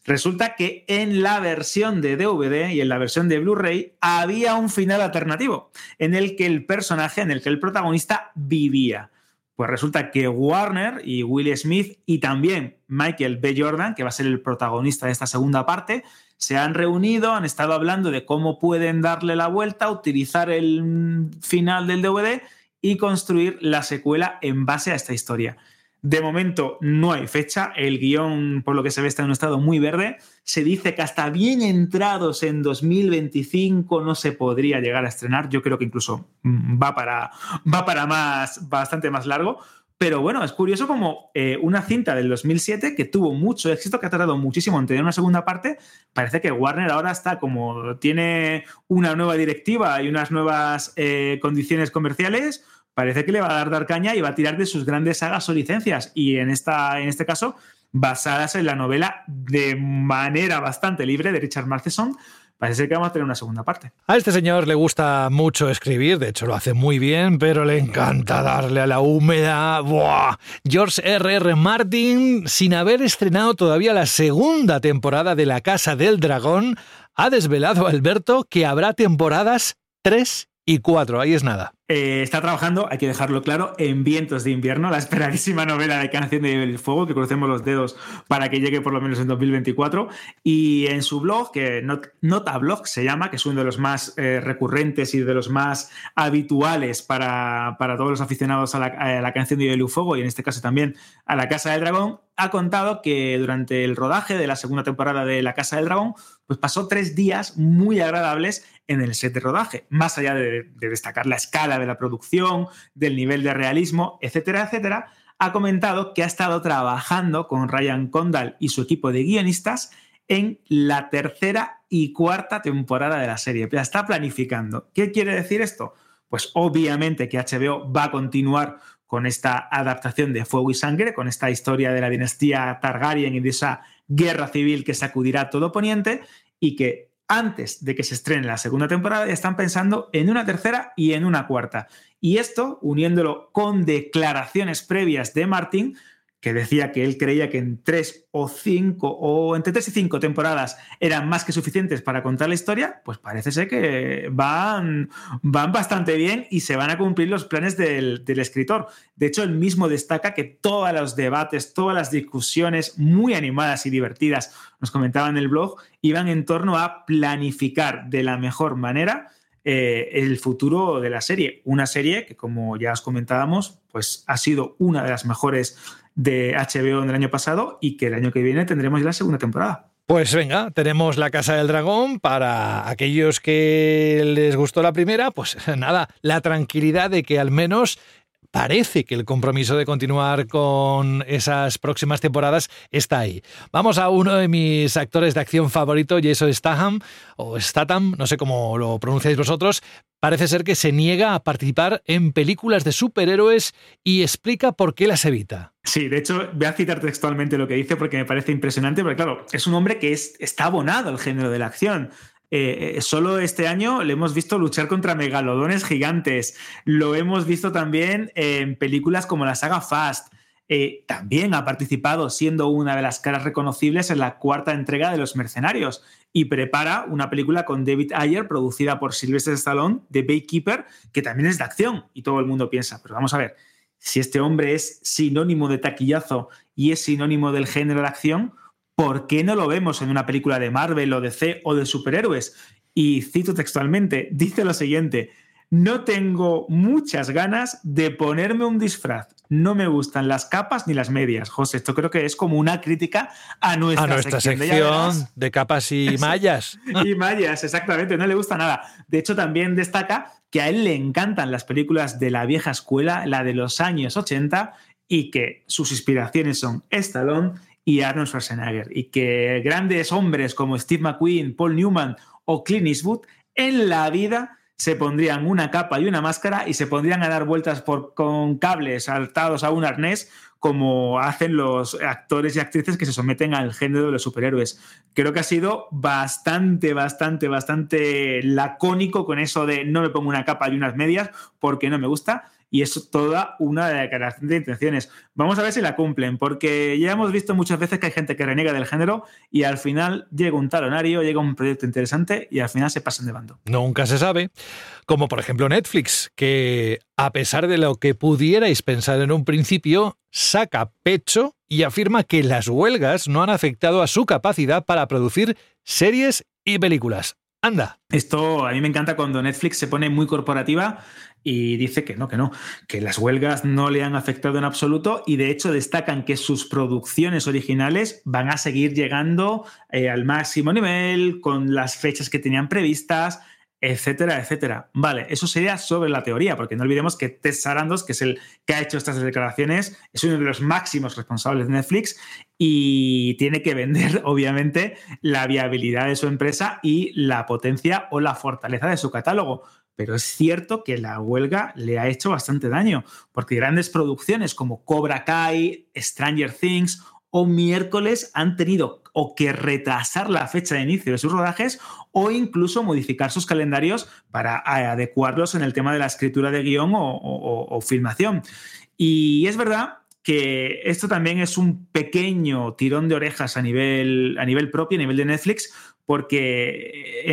Resulta que en la versión de DVD y en la versión de Blu-ray había un final alternativo en el que el personaje, en el que el protagonista vivía. Pues resulta que Warner y Will Smith y también Michael B. Jordan, que va a ser el protagonista de esta segunda parte, se han reunido, han estado hablando de cómo pueden darle la vuelta, utilizar el final del DVD y construir la secuela en base a esta historia. De momento no hay fecha, el guion por lo que se ve está en un estado muy verde, se dice que hasta bien entrados en 2025 no se podría llegar a estrenar, yo creo que incluso mm, va para, va para más, bastante más largo, pero bueno, es curioso como eh, una cinta del 2007 que tuvo mucho éxito, que ha tardado muchísimo en tener una segunda parte, parece que Warner ahora está como tiene una nueva directiva y unas nuevas eh, condiciones comerciales, parece que le va a dar, dar caña y va a tirar de sus grandes sagas o licencias. Y en, esta, en este caso, basadas en la novela de manera bastante libre de Richard Matheson, parece que vamos a tener una segunda parte. A este señor le gusta mucho escribir, de hecho lo hace muy bien, pero le encanta darle a la húmeda. ¡Buah! George R. R. Martin, sin haber estrenado todavía la segunda temporada de La Casa del Dragón, ha desvelado a Alberto que habrá temporadas 3 y 4. Ahí es nada. Eh, está trabajando, hay que dejarlo claro, en Vientos de Invierno, la esperadísima novela de Canción de Fuego, que crucemos los dedos para que llegue por lo menos en 2024. Y en su blog, que Not- Notablog se llama, que es uno de los más eh, recurrentes y de los más habituales para, para todos los aficionados a la, a la Canción de Hielo y Fuego, y en este caso también a La Casa del Dragón, ha contado que durante el rodaje de la segunda temporada de La Casa del Dragón, pues pasó tres días muy agradables en el set de rodaje, más allá de, de destacar la escala de la producción, del nivel de realismo, etcétera, etcétera, ha comentado que ha estado trabajando con Ryan Condal y su equipo de guionistas en la tercera y cuarta temporada de la serie. La está planificando. ¿Qué quiere decir esto? Pues obviamente que HBO va a continuar con esta adaptación de Fuego y Sangre, con esta historia de la dinastía Targaryen y de esa guerra civil que sacudirá todo Poniente y que antes de que se estrene la segunda temporada están pensando en una tercera y en una cuarta. Y esto, uniéndolo con declaraciones previas de Martin, que decía que él creía que en tres o cinco, o entre tres y cinco temporadas eran más que suficientes para contar la historia, pues parece ser que van, van bastante bien y se van a cumplir los planes del, del escritor. De hecho, él mismo destaca que todos los debates, todas las discusiones muy animadas y divertidas, nos comentaba en el blog, iban en torno a planificar de la mejor manera eh, el futuro de la serie. Una serie que, como ya os comentábamos, pues ha sido una de las mejores de HBO en el año pasado y que el año que viene tendremos la segunda temporada. Pues venga, tenemos la Casa del Dragón para aquellos que les gustó la primera, pues nada, la tranquilidad de que al menos parece que el compromiso de continuar con esas próximas temporadas está ahí. Vamos a uno de mis actores de acción favorito, Jason Statham, o Statham, no sé cómo lo pronunciáis vosotros, parece ser que se niega a participar en películas de superhéroes y explica por qué las evita. Sí, de hecho, voy a citar textualmente lo que dice porque me parece impresionante, porque claro, es un hombre que es, está abonado al género de la acción. Eh, eh, solo este año le hemos visto luchar contra megalodones gigantes. Lo hemos visto también en películas como la saga Fast. Eh, también ha participado siendo una de las caras reconocibles en la cuarta entrega de Los Mercenarios y prepara una película con David Ayer producida por Sylvester Stallone de Baykeeper que también es de acción y todo el mundo piensa, pero vamos a ver, si este hombre es sinónimo de taquillazo y es sinónimo del género de acción, ¿por qué no lo vemos en una película de Marvel o de C o de superhéroes? Y cito textualmente, dice lo siguiente, no tengo muchas ganas de ponerme un disfraz. No me gustan las capas ni las medias. José, esto creo que es como una crítica a nuestra, sección, de, capas y mallas. y mallas, exactamente. No le gusta nada. De hecho, también destaca que a él le encantan las películas de la vieja escuela, la de los años 80, y que sus inspiraciones son Stallone y Arnold Schwarzenegger. Y que grandes hombres como Steve McQueen, Paul Newman o Clint Eastwood en la vida se pondrían una capa y una máscara y se pondrían a dar vueltas por, con cables atados a un arnés como hacen los actores y actrices que se someten al género de los superhéroes. Creo que ha sido bastante, bastante, bastante lacónico con eso de no me pongo una capa y unas medias porque no me gusta y es toda una declaración de intenciones. Vamos a ver si la cumplen, porque ya hemos visto muchas veces que hay gente que renega del género y al final llega un talonario, llega un proyecto interesante y al final se pasan de bando. Nunca se sabe. Como por ejemplo Netflix, que a pesar de lo que pudierais pensar en un principio, saca pecho y afirma que las huelgas no han afectado a su capacidad para producir series y películas. Anda. Esto a mí me encanta cuando Netflix se pone muy corporativa y dice que no, que no, que las huelgas no le han afectado en absoluto y de hecho destacan que sus producciones originales van a seguir llegando eh, al máximo nivel, con las fechas que tenían previstas, etcétera, etcétera. Vale, eso sería sobre la teoría, porque no olvidemos que Ted Sarandos, que es el que ha hecho estas declaraciones, es uno de los máximos responsables de Netflix y tiene que vender, obviamente, la viabilidad de su empresa y la potencia o la fortaleza de su catálogo. Pero es cierto que la huelga le ha hecho bastante daño, porque grandes producciones como Cobra Kai, Stranger Things o Miércoles han tenido o que retrasar la fecha de inicio de sus rodajes o incluso modificar sus calendarios para adecuarlos en el tema de la escritura de guion o, filmación. Y es verdad que esto también es un pequeño tirón de orejas a nivel, a nivel propio, a nivel de Netflix, porque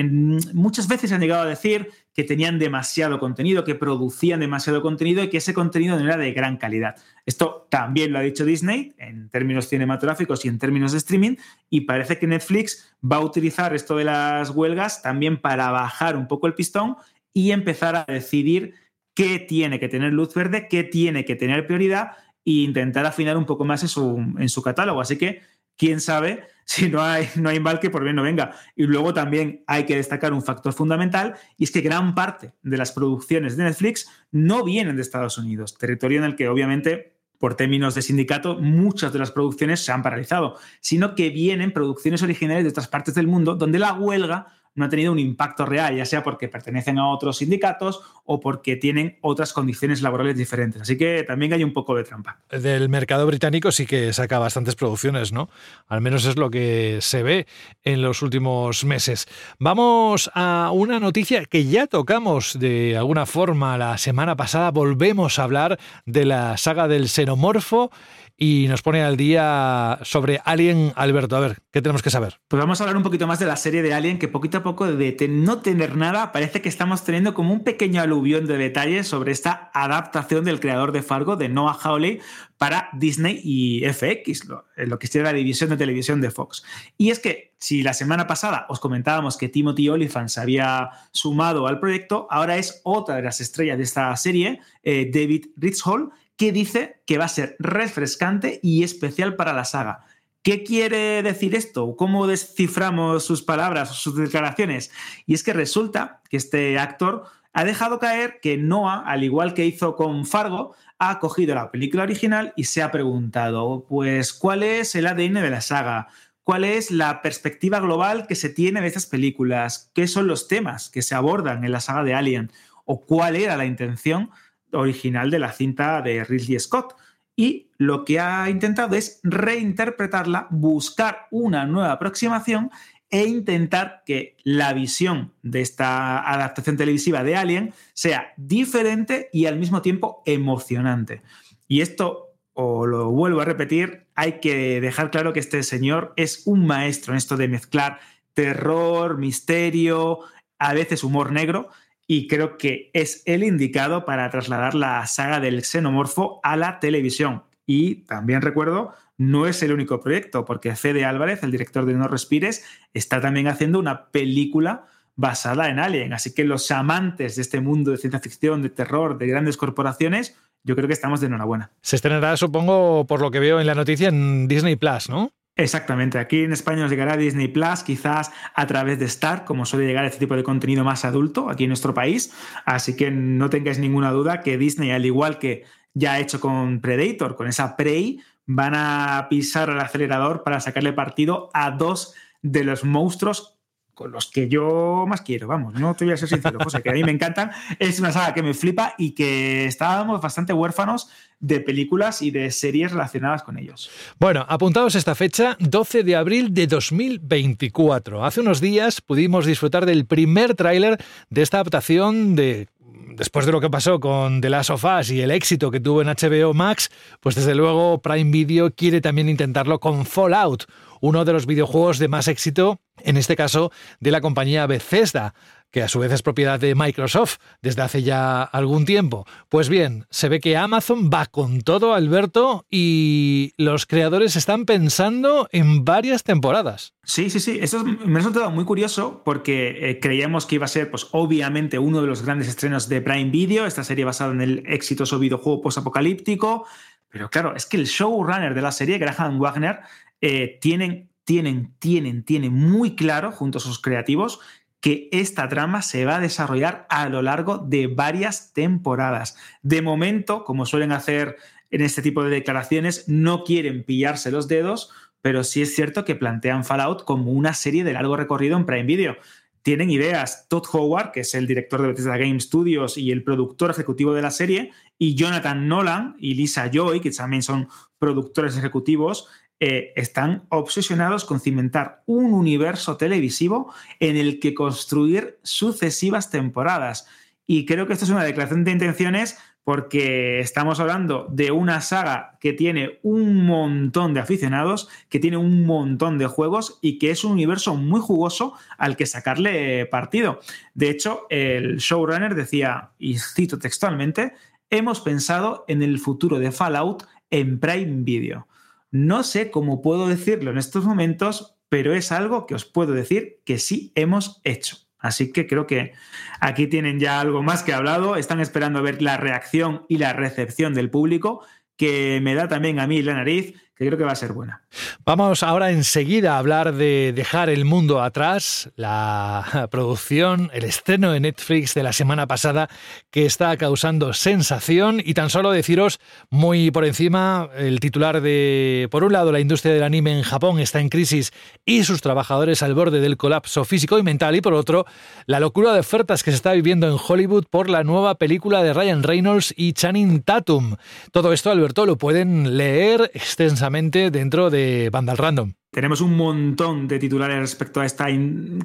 muchas veces han llegado a decir que tenían demasiado contenido, que producían demasiado contenido y que ese contenido no era de gran calidad. Esto también lo ha dicho Disney en términos cinematográficos y en términos de streaming y parece que Netflix va a utilizar esto de las huelgas también para bajar un poco el pistón y empezar a decidir qué tiene que tener luz verde, qué tiene que tener prioridad e intentar afinar un poco más en su, en su catálogo. Así que quién sabe si no hay, no hay mal que por bien no venga. Y luego también hay que destacar un factor fundamental y es que gran parte de las producciones de Netflix no vienen de Estados Unidos, territorio en el que obviamente por términos de sindicato, muchas de las producciones se han paralizado, sino que vienen producciones originales de otras partes del mundo donde la huelga no ha tenido un impacto real, ya sea porque pertenecen a otros sindicatos o porque tienen otras condiciones laborales diferentes. Así que también hay un poco de trampa. Del mercado británico sí que saca bastantes producciones, ¿no? Al menos es lo que se ve en los últimos meses. Vamos a una noticia que ya tocamos de alguna forma la semana pasada. Volvemos a hablar de la saga del xenomorfo y nos pone al día sobre Alien Alberto. A ver, ¿qué tenemos que saber? Pues vamos a hablar un poquito más de la serie de Alien, que poquito a poco de no tener nada, parece que estamos teniendo como un pequeño aluvión de detalles sobre esta adaptación del creador de Fargo, de Noah Hawley, para Disney y FX, lo, lo que sería la división de televisión de Fox. Y es que si la semana pasada os comentábamos que Timothy Olyphant se había sumado al proyecto, ahora es otra de las estrellas de esta serie, eh, David Ritchhall, que dice que va a ser refrescante y especial para la saga. ¿Qué quiere decir esto? ¿Cómo desciframos sus palabras, sus declaraciones? Y es que resulta que este actor ha dejado caer que Noah, al igual que hizo con Fargo, ha cogido la película original y se ha preguntado, pues, ¿cuál es el ADN de la saga? ¿Cuál es la perspectiva global que se tiene de estas películas? ¿Qué son los temas que se abordan en la saga de Alien? ¿O cuál era la intención original de la cinta de Ridley Scott. Y lo que ha intentado es reinterpretarla, buscar una nueva aproximación e intentar que la visión de esta adaptación televisiva de Alien sea diferente y al mismo tiempo emocionante. Y esto, o lo vuelvo a repetir, hay que dejar claro que este señor es un maestro en esto de mezclar terror, misterio, a veces humor negro, y creo que es el indicado para trasladar la saga del xenomorfo a la televisión. Y también recuerdo, no es el único proyecto, porque Fede Álvarez, el director de No Respires, está también haciendo una película basada en Alien. Así que los amantes de este mundo de ciencia ficción, de terror, de grandes corporaciones, yo creo que estamos de enhorabuena. Se estrenará, supongo, por lo que veo en la noticia, en Disney Plus, ¿no? Exactamente, aquí en España nos llegará Disney Plus, quizás a través de Star, como suele llegar este tipo de contenido más adulto aquí en nuestro país. Así que no tengáis ninguna duda que Disney, al igual que ya ha hecho con Predator, con esa Prey, van a pisar el acelerador para sacarle partido a dos de los monstruos con los que yo más quiero, vamos, no te voy a ser sincero, José, que a mí me encantan. Es una saga que me flipa y que estábamos bastante huérfanos de películas y de series relacionadas con ellos. Bueno, apuntados esta fecha, 12 de abril de 2024. Hace unos días pudimos disfrutar del primer tráiler de esta adaptación de después de lo que pasó con The Last of Us y el éxito que tuvo en HBO Max, pues desde luego Prime Video quiere también intentarlo con Fallout, uno de los videojuegos de más éxito, en este caso de la compañía Bethesda, que a su vez es propiedad de Microsoft desde hace ya algún tiempo. Pues bien, se ve que Amazon va con todo, Alberto, y los creadores están pensando en varias temporadas. Sí, sí, sí. Eso me ha resultado muy curioso porque eh, creíamos que iba a ser, pues obviamente, uno de los grandes estrenos de Prime Video, esta serie basada en el exitoso videojuego post-apocalíptico. Pero claro, es que el showrunner de la serie, Graham Wagner, eh, tienen, tienen, tienen, tienen muy claro, junto a sus creativos, que esta trama se va a desarrollar a lo largo de varias temporadas. De momento, como suelen hacer en este tipo de declaraciones, no quieren pillarse los dedos, pero sí es cierto que plantean Fallout como una serie de largo recorrido en Prime Video. Tienen ideas Todd Howard, que es el director de Bethesda Game Studios y el productor ejecutivo de la serie, y Jonathan Nolan y Lisa Joy, que también son productores ejecutivos, eh, están obsesionados con cimentar un universo televisivo en el que construir sucesivas temporadas. Y creo que esto es una declaración de intenciones porque estamos hablando de una saga que tiene un montón de aficionados, que tiene un montón de juegos y que es un universo muy jugoso al que sacarle partido. De hecho, el showrunner decía, y cito textualmente, hemos pensado en el futuro de Fallout en Prime Video. No sé cómo puedo decirlo en estos momentos, pero es algo que os puedo decir que sí hemos hecho. Así que creo que aquí tienen ya algo más que hablado. Están esperando a ver la reacción y la recepción del público, que me da también a mí la nariz que creo que va a ser buena. Vamos ahora enseguida a hablar de Dejar el mundo atrás, la producción, el estreno de Netflix de la semana pasada que está causando sensación y tan solo deciros muy por encima el titular de, por un lado, la industria del anime en Japón está en crisis y sus trabajadores al borde del colapso físico y mental y por otro, la locura de ofertas que se está viviendo en Hollywood por la nueva película de Ryan Reynolds y Channing Tatum. Todo esto, Alberto, lo pueden leer extensamente dentro de Vandal Random. tenemos un montón de titulares respecto a esta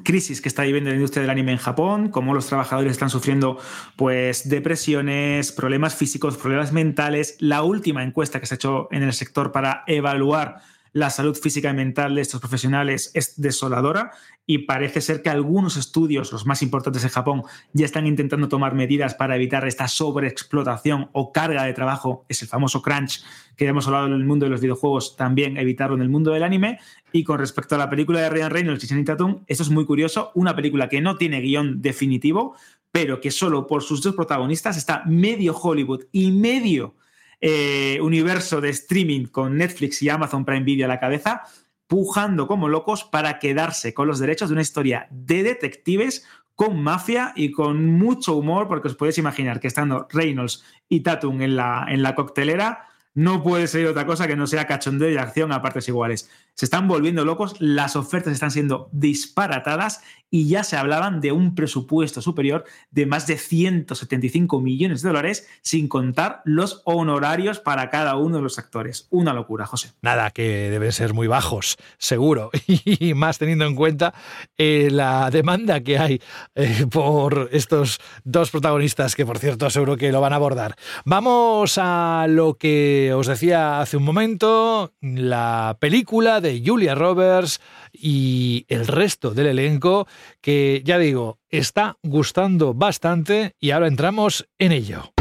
crisis que está viviendo la industria del anime en Japón, cómo los trabajadores están sufriendo pues depresiones, problemas físicos, problemas mentales. La última encuesta que se ha hecho en el sector para evaluar la salud física y mental de estos profesionales es desoladora y parece ser que algunos estudios, los más importantes en Japón, ya están intentando tomar medidas para evitar esta sobreexplotación o carga de trabajo. Es el famoso crunch que hemos hablado en el mundo de los videojuegos, también evitarlo en el mundo del anime. Y con respecto a la película de Ryan Reynolds y Channing Tatum, esto es muy curioso, una película que no tiene guion definitivo, pero que solo por sus dos protagonistas está medio Hollywood y medio eh, universo de streaming con Netflix y Amazon Prime Video a la cabeza, pujando como locos para quedarse con los derechos de una historia de detectives con mafia y con mucho humor, porque os podéis imaginar que estando Reynolds y Tatum en la, en la coctelera, no puede ser otra cosa que no sea cachondeo y acción a partes iguales. Se están volviendo locos, las ofertas están siendo disparatadas y ya se hablaban de un presupuesto superior de más de 175 millones de dólares, sin contar los honorarios para cada uno de los actores. Una locura, José. Nada, que deben ser muy bajos, seguro, y más teniendo en cuenta eh, la demanda que hay eh, por estos dos protagonistas, que por cierto seguro que lo van a abordar. Vamos a lo que os decía hace un momento, la película de Julia Roberts y el resto del elenco que ya digo, está gustando bastante y ahora entramos en ello.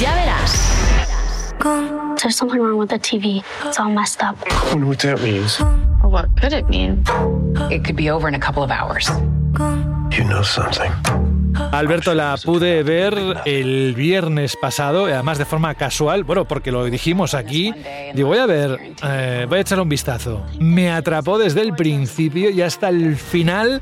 Ya verás. There's something wrong with the TV. It's all messed up. I wonder what that means. What could it mean? It could be over in a couple of hours. You know something. Alberto, la pude ver el viernes pasado, además de forma casual, bueno, porque lo dijimos aquí. Digo, voy a ver, eh, voy a echar un vistazo. Me atrapó desde el principio y hasta el final,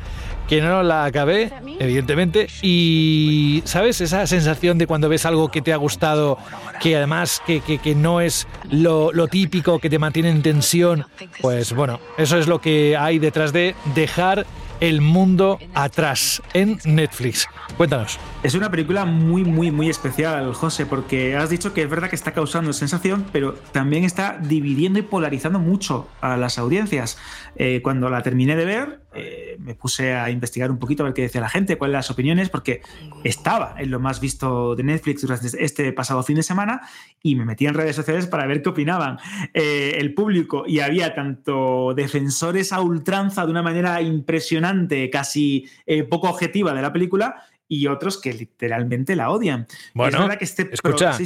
que no la acabé, evidentemente. Y, ¿sabes? Esa sensación de cuando ves algo que te ha gustado, que además que, que, no es lo, lo típico, que te mantiene en tensión, pues bueno, eso es lo que hay detrás de dejar el mundo atrás en Netflix. Cuéntanos. Es una película muy, muy, muy especial, José, porque has dicho que es verdad que está causando sensación, pero también está dividiendo y polarizando mucho a las audiencias. Eh, cuando la terminé de ver, eh, me puse a investigar un poquito a ver qué decía la gente, cuáles las opiniones, porque estaba en lo más visto de Netflix durante este pasado fin de semana y me metí en redes sociales para ver qué opinaban eh, el público. Y había tanto defensores a ultranza de una manera impresionante, casi poco objetiva de la película, y otros que literalmente la odian. Bueno, que este escucha,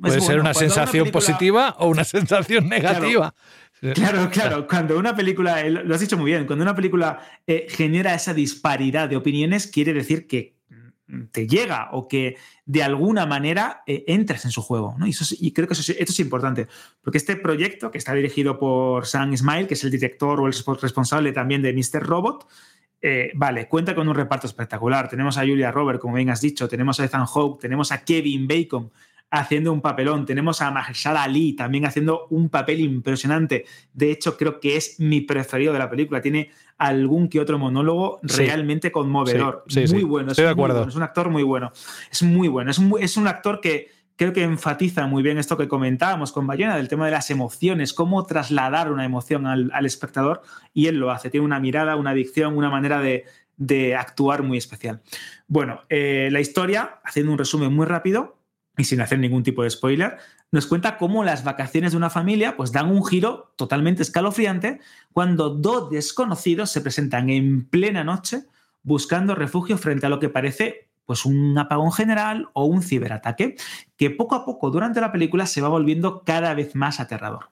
puede ser una sensación positiva o una sensación negativa. Claro, claro, cuando una película, eh, lo has dicho muy bien, cuando una película eh, genera esa disparidad de opiniones, quiere decir que mm, te llega o que de alguna manera eh, entras en su juego. ¿no? Y, eso y creo que esto es importante, porque este proyecto, que está dirigido por Sam Smile, que es el director o el responsable también de Mr. Robot, eh, vale, cuenta con un reparto espectacular. Tenemos a Julia Robert, como bien has dicho, tenemos a Ethan Hawke, tenemos a Kevin Bacon haciendo un papelón, tenemos a Mahershala Ali también haciendo un papel impresionante. De hecho, creo que es mi preferido de la película. Tiene algún que otro monólogo realmente conmovedor. muy bueno. Estoy de acuerdo. Es un actor muy bueno. Es muy bueno. es un actor que creo que enfatiza muy bien esto que comentábamos con Bayona, del tema de las emociones, cómo trasladar una emoción al, espectador, y él lo hace, tiene una mirada, una dicción, una manera de, actuar muy especial. Bueno, eh, la historia, haciendo un resumen muy rápido y sin hacer ningún tipo de spoiler, nos cuenta cómo las vacaciones de una familia pues dan un giro totalmente escalofriante cuando dos desconocidos se presentan en plena noche buscando refugio frente a lo que parece pues un apagón general o un ciberataque, que poco a poco durante la película se va volviendo cada vez más aterrador.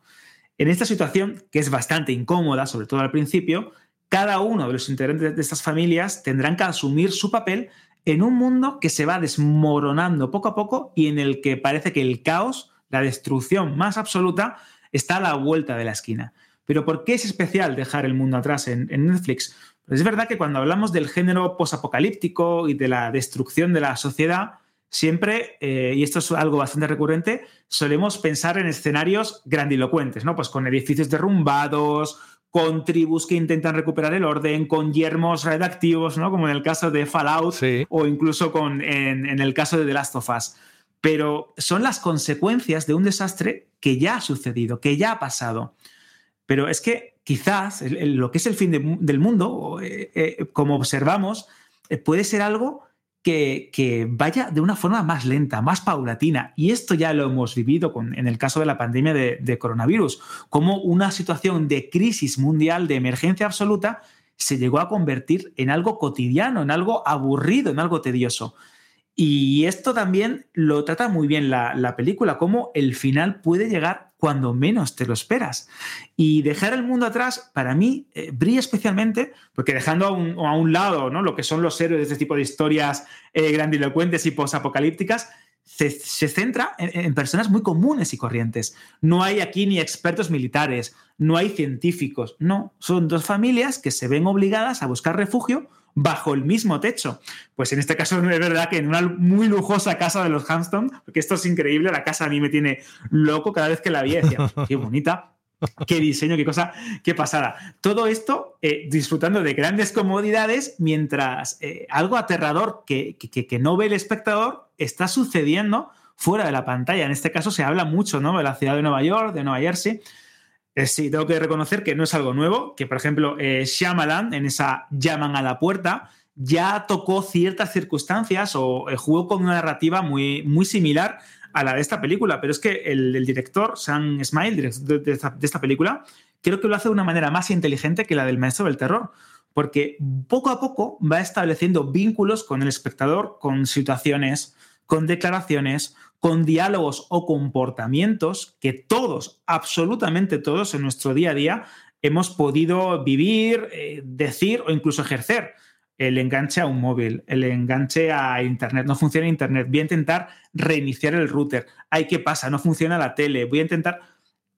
En esta situación, que es bastante incómoda, sobre todo al principio, cada uno de los integrantes de estas familias tendrán que asumir su papel en un mundo que se va desmoronando poco a poco y en el que parece que el caos, la destrucción más absoluta, está a la vuelta de la esquina. Pero ¿por qué es especial dejar el mundo atrás en, Netflix? es verdad que cuando hablamos del género posapocalíptico y de la destrucción de la sociedad, siempre, eh, y esto es algo bastante recurrente, solemos pensar en escenarios grandilocuentes, ¿no? Pues con edificios derrumbados, con tribus que intentan recuperar el orden, con yermos redactivos, ¿no? Como en el caso de Fallout o incluso con, en, en, el caso de The Last of Us. pero son las consecuencias de un desastre que ya ha sucedido, que ya ha pasado. Pero es que quizás lo que es el fin del mundo, eh, eh, como observamos, eh, puede ser algo que, vaya de una forma más lenta, más paulatina. Y esto ya lo hemos vivido en el caso de la pandemia de, coronavirus, como una situación de crisis mundial, de emergencia absoluta, se llegó a convertir en algo cotidiano, en algo aburrido, en algo tedioso. Y esto también lo trata muy bien la, la película, cómo el final puede llegar cuando menos te lo esperas. Y dejar el mundo atrás, para mí, eh, brilla especialmente, porque dejando a un, lado ¿no? lo que son los héroes de este tipo de historias eh, grandilocuentes y posapocalípticas, se, se centra en, personas muy comunes y corrientes. No hay aquí ni expertos militares, no hay científicos, no, son dos familias que se ven obligadas a buscar refugio bajo el mismo techo. Pues en este caso es verdad que en una muy lujosa casa de los Hampton, porque esto es increíble, la casa a mí me tiene loco cada vez que la vi, decía, qué bonita, qué diseño, qué cosa, qué pasada. Todo esto eh, disfrutando de grandes comodidades mientras eh, algo aterrador que, que, no ve el espectador está sucediendo fuera de la pantalla. En este caso se habla mucho ¿no? de la ciudad de Nueva York, de Nueva Jersey, eh, sí, tengo que reconocer que no es algo nuevo, que por ejemplo eh, Shyamalan en esa Llaman a la puerta ya tocó ciertas circunstancias o eh, jugó con una narrativa muy, muy similar a la de esta película, pero es que el, director, Sam Smile, de esta, de esta película, creo que lo hace de una manera más inteligente que la del maestro del terror, porque poco a poco va estableciendo vínculos con el espectador, con situaciones, con declaraciones, con diálogos o comportamientos que todos, absolutamente todos en nuestro día a día hemos podido vivir, eh, decir o incluso ejercer. El enganche a un móvil, el enganche a Internet, no funciona Internet, voy a intentar reiniciar el router. Ay, ¿qué pasa? No funciona la tele, voy a intentar...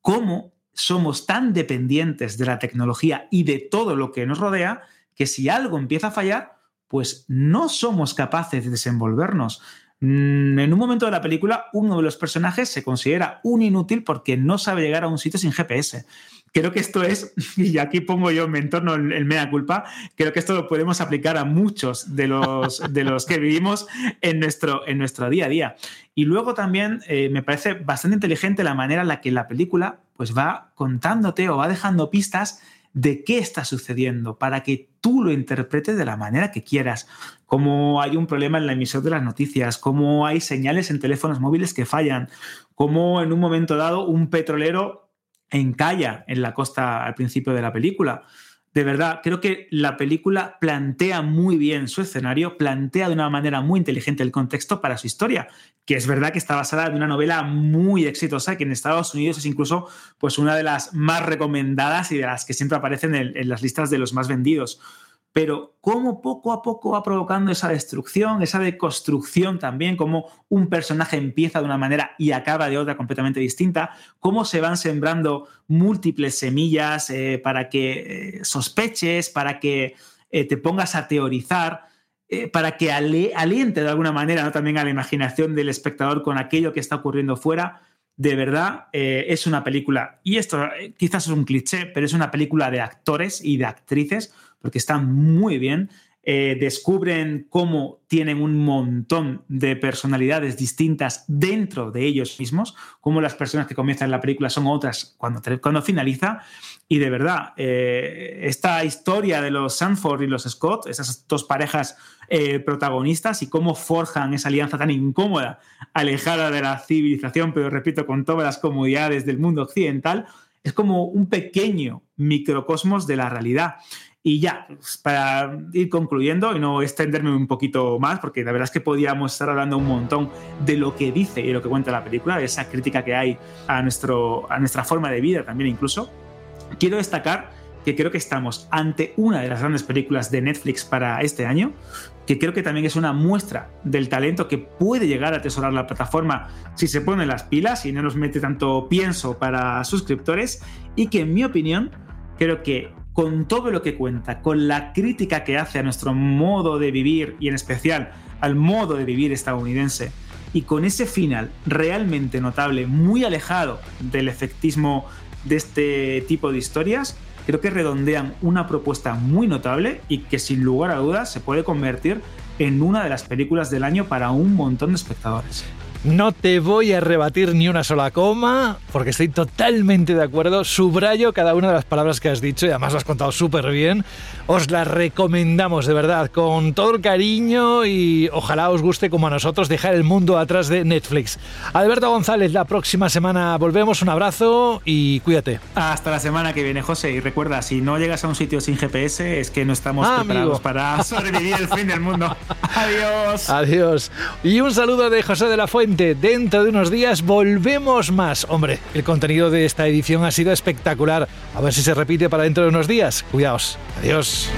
¿Cómo somos tan dependientes de la tecnología y de todo lo que nos rodea que si algo empieza a fallar, pues no somos capaces de desenvolvernos. Mm, en un momento de la película, uno de los personajes se considera un inútil porque no sabe llegar a un sitio sin GPS. Creo que esto es, y aquí pongo yo en mi entorno el, mea culpa, creo que esto lo podemos aplicar a muchos de los, de los que vivimos en nuestro, en nuestro día a día. Y luego también eh, me parece bastante inteligente la manera en la que la película pues va contándote o va dejando pistas de qué está sucediendo para que tú lo interpretes de la manera que quieras. Cómo hay un problema en la emisión de las noticias, cómo hay señales en teléfonos móviles que fallan, cómo en un momento dado un petrolero encalla en la costa al principio de la película de verdad, creo que la película plantea muy bien su escenario, plantea de una manera muy inteligente el contexto para su historia, que es verdad que está basada en una novela muy exitosa, que en Estados Unidos es incluso pues, una de las más recomendadas y de las que siempre aparecen en las listas de los más vendidos pero cómo poco a poco va provocando esa destrucción, esa deconstrucción también, cómo un personaje empieza de una manera y acaba de otra completamente distinta, cómo se van sembrando múltiples semillas eh, para que eh, sospeches, para que eh, te pongas a teorizar, para que aliente de alguna manera también a la imaginación del espectador con aquello que está ocurriendo fuera. De verdad, es una película, y esto quizás es un cliché, pero es una película de actores y de actrices porque están muy bien. Eh, descubren cómo tienen un montón de personalidades distintas dentro de ellos mismos, cómo las personas que comienzan la película son otras cuando, cuando finaliza. Y de verdad, eh, esta historia de los Sanford y los Scott, esas dos parejas eh, protagonistas y cómo forjan esa alianza tan incómoda, alejada de la civilización, pero repito, con todas las comodidades del mundo occidental, es como un pequeño microcosmos de la realidad. Y ya, pues, para ir concluyendo y no extenderme un poquito más, porque la verdad es que podíamos estar hablando un montón de lo que dice y lo que cuenta la película, de esa crítica que hay a, nuestro, a nuestra forma de vida también incluso, quiero destacar que creo que estamos ante una de las grandes películas de Netflix para este año, que creo que también es una muestra del talento que puede llegar a atesorar la plataforma si se pone las pilas y no nos mete tanto pienso para suscriptores, y que en mi opinión creo que con todo lo que cuenta, con la crítica que hace a nuestro modo de vivir y en especial al modo de vivir estadounidense, y con ese final realmente notable, muy alejado del efectismo de este tipo de historias, creo que redondean una propuesta muy notable y que sin lugar a dudas se puede convertir en una de las películas del año para un montón de espectadores. No te voy a rebatir ni una sola coma, porque estoy totalmente de acuerdo. Subrayo cada una de las palabras que has dicho y además lo has contado súper bien. Os las recomendamos de verdad, con todo el cariño y ojalá os guste como a nosotros dejar el mundo atrás de Netflix. Alberto González, la próxima semana volvemos. Un abrazo y cuídate. Hasta la semana que viene, José. Y recuerda, si no llegas a un sitio sin GPS, es que no estamos Ah, preparados amigo. para sobrevivir el fin del mundo. Adiós. Adiós. Y un saludo de José de la Fuente. Dentro de unos días volvemos más. Hombre, el contenido de esta edición ha sido espectacular. A ver si se repite para dentro de unos días. Cuidaos. Adiós.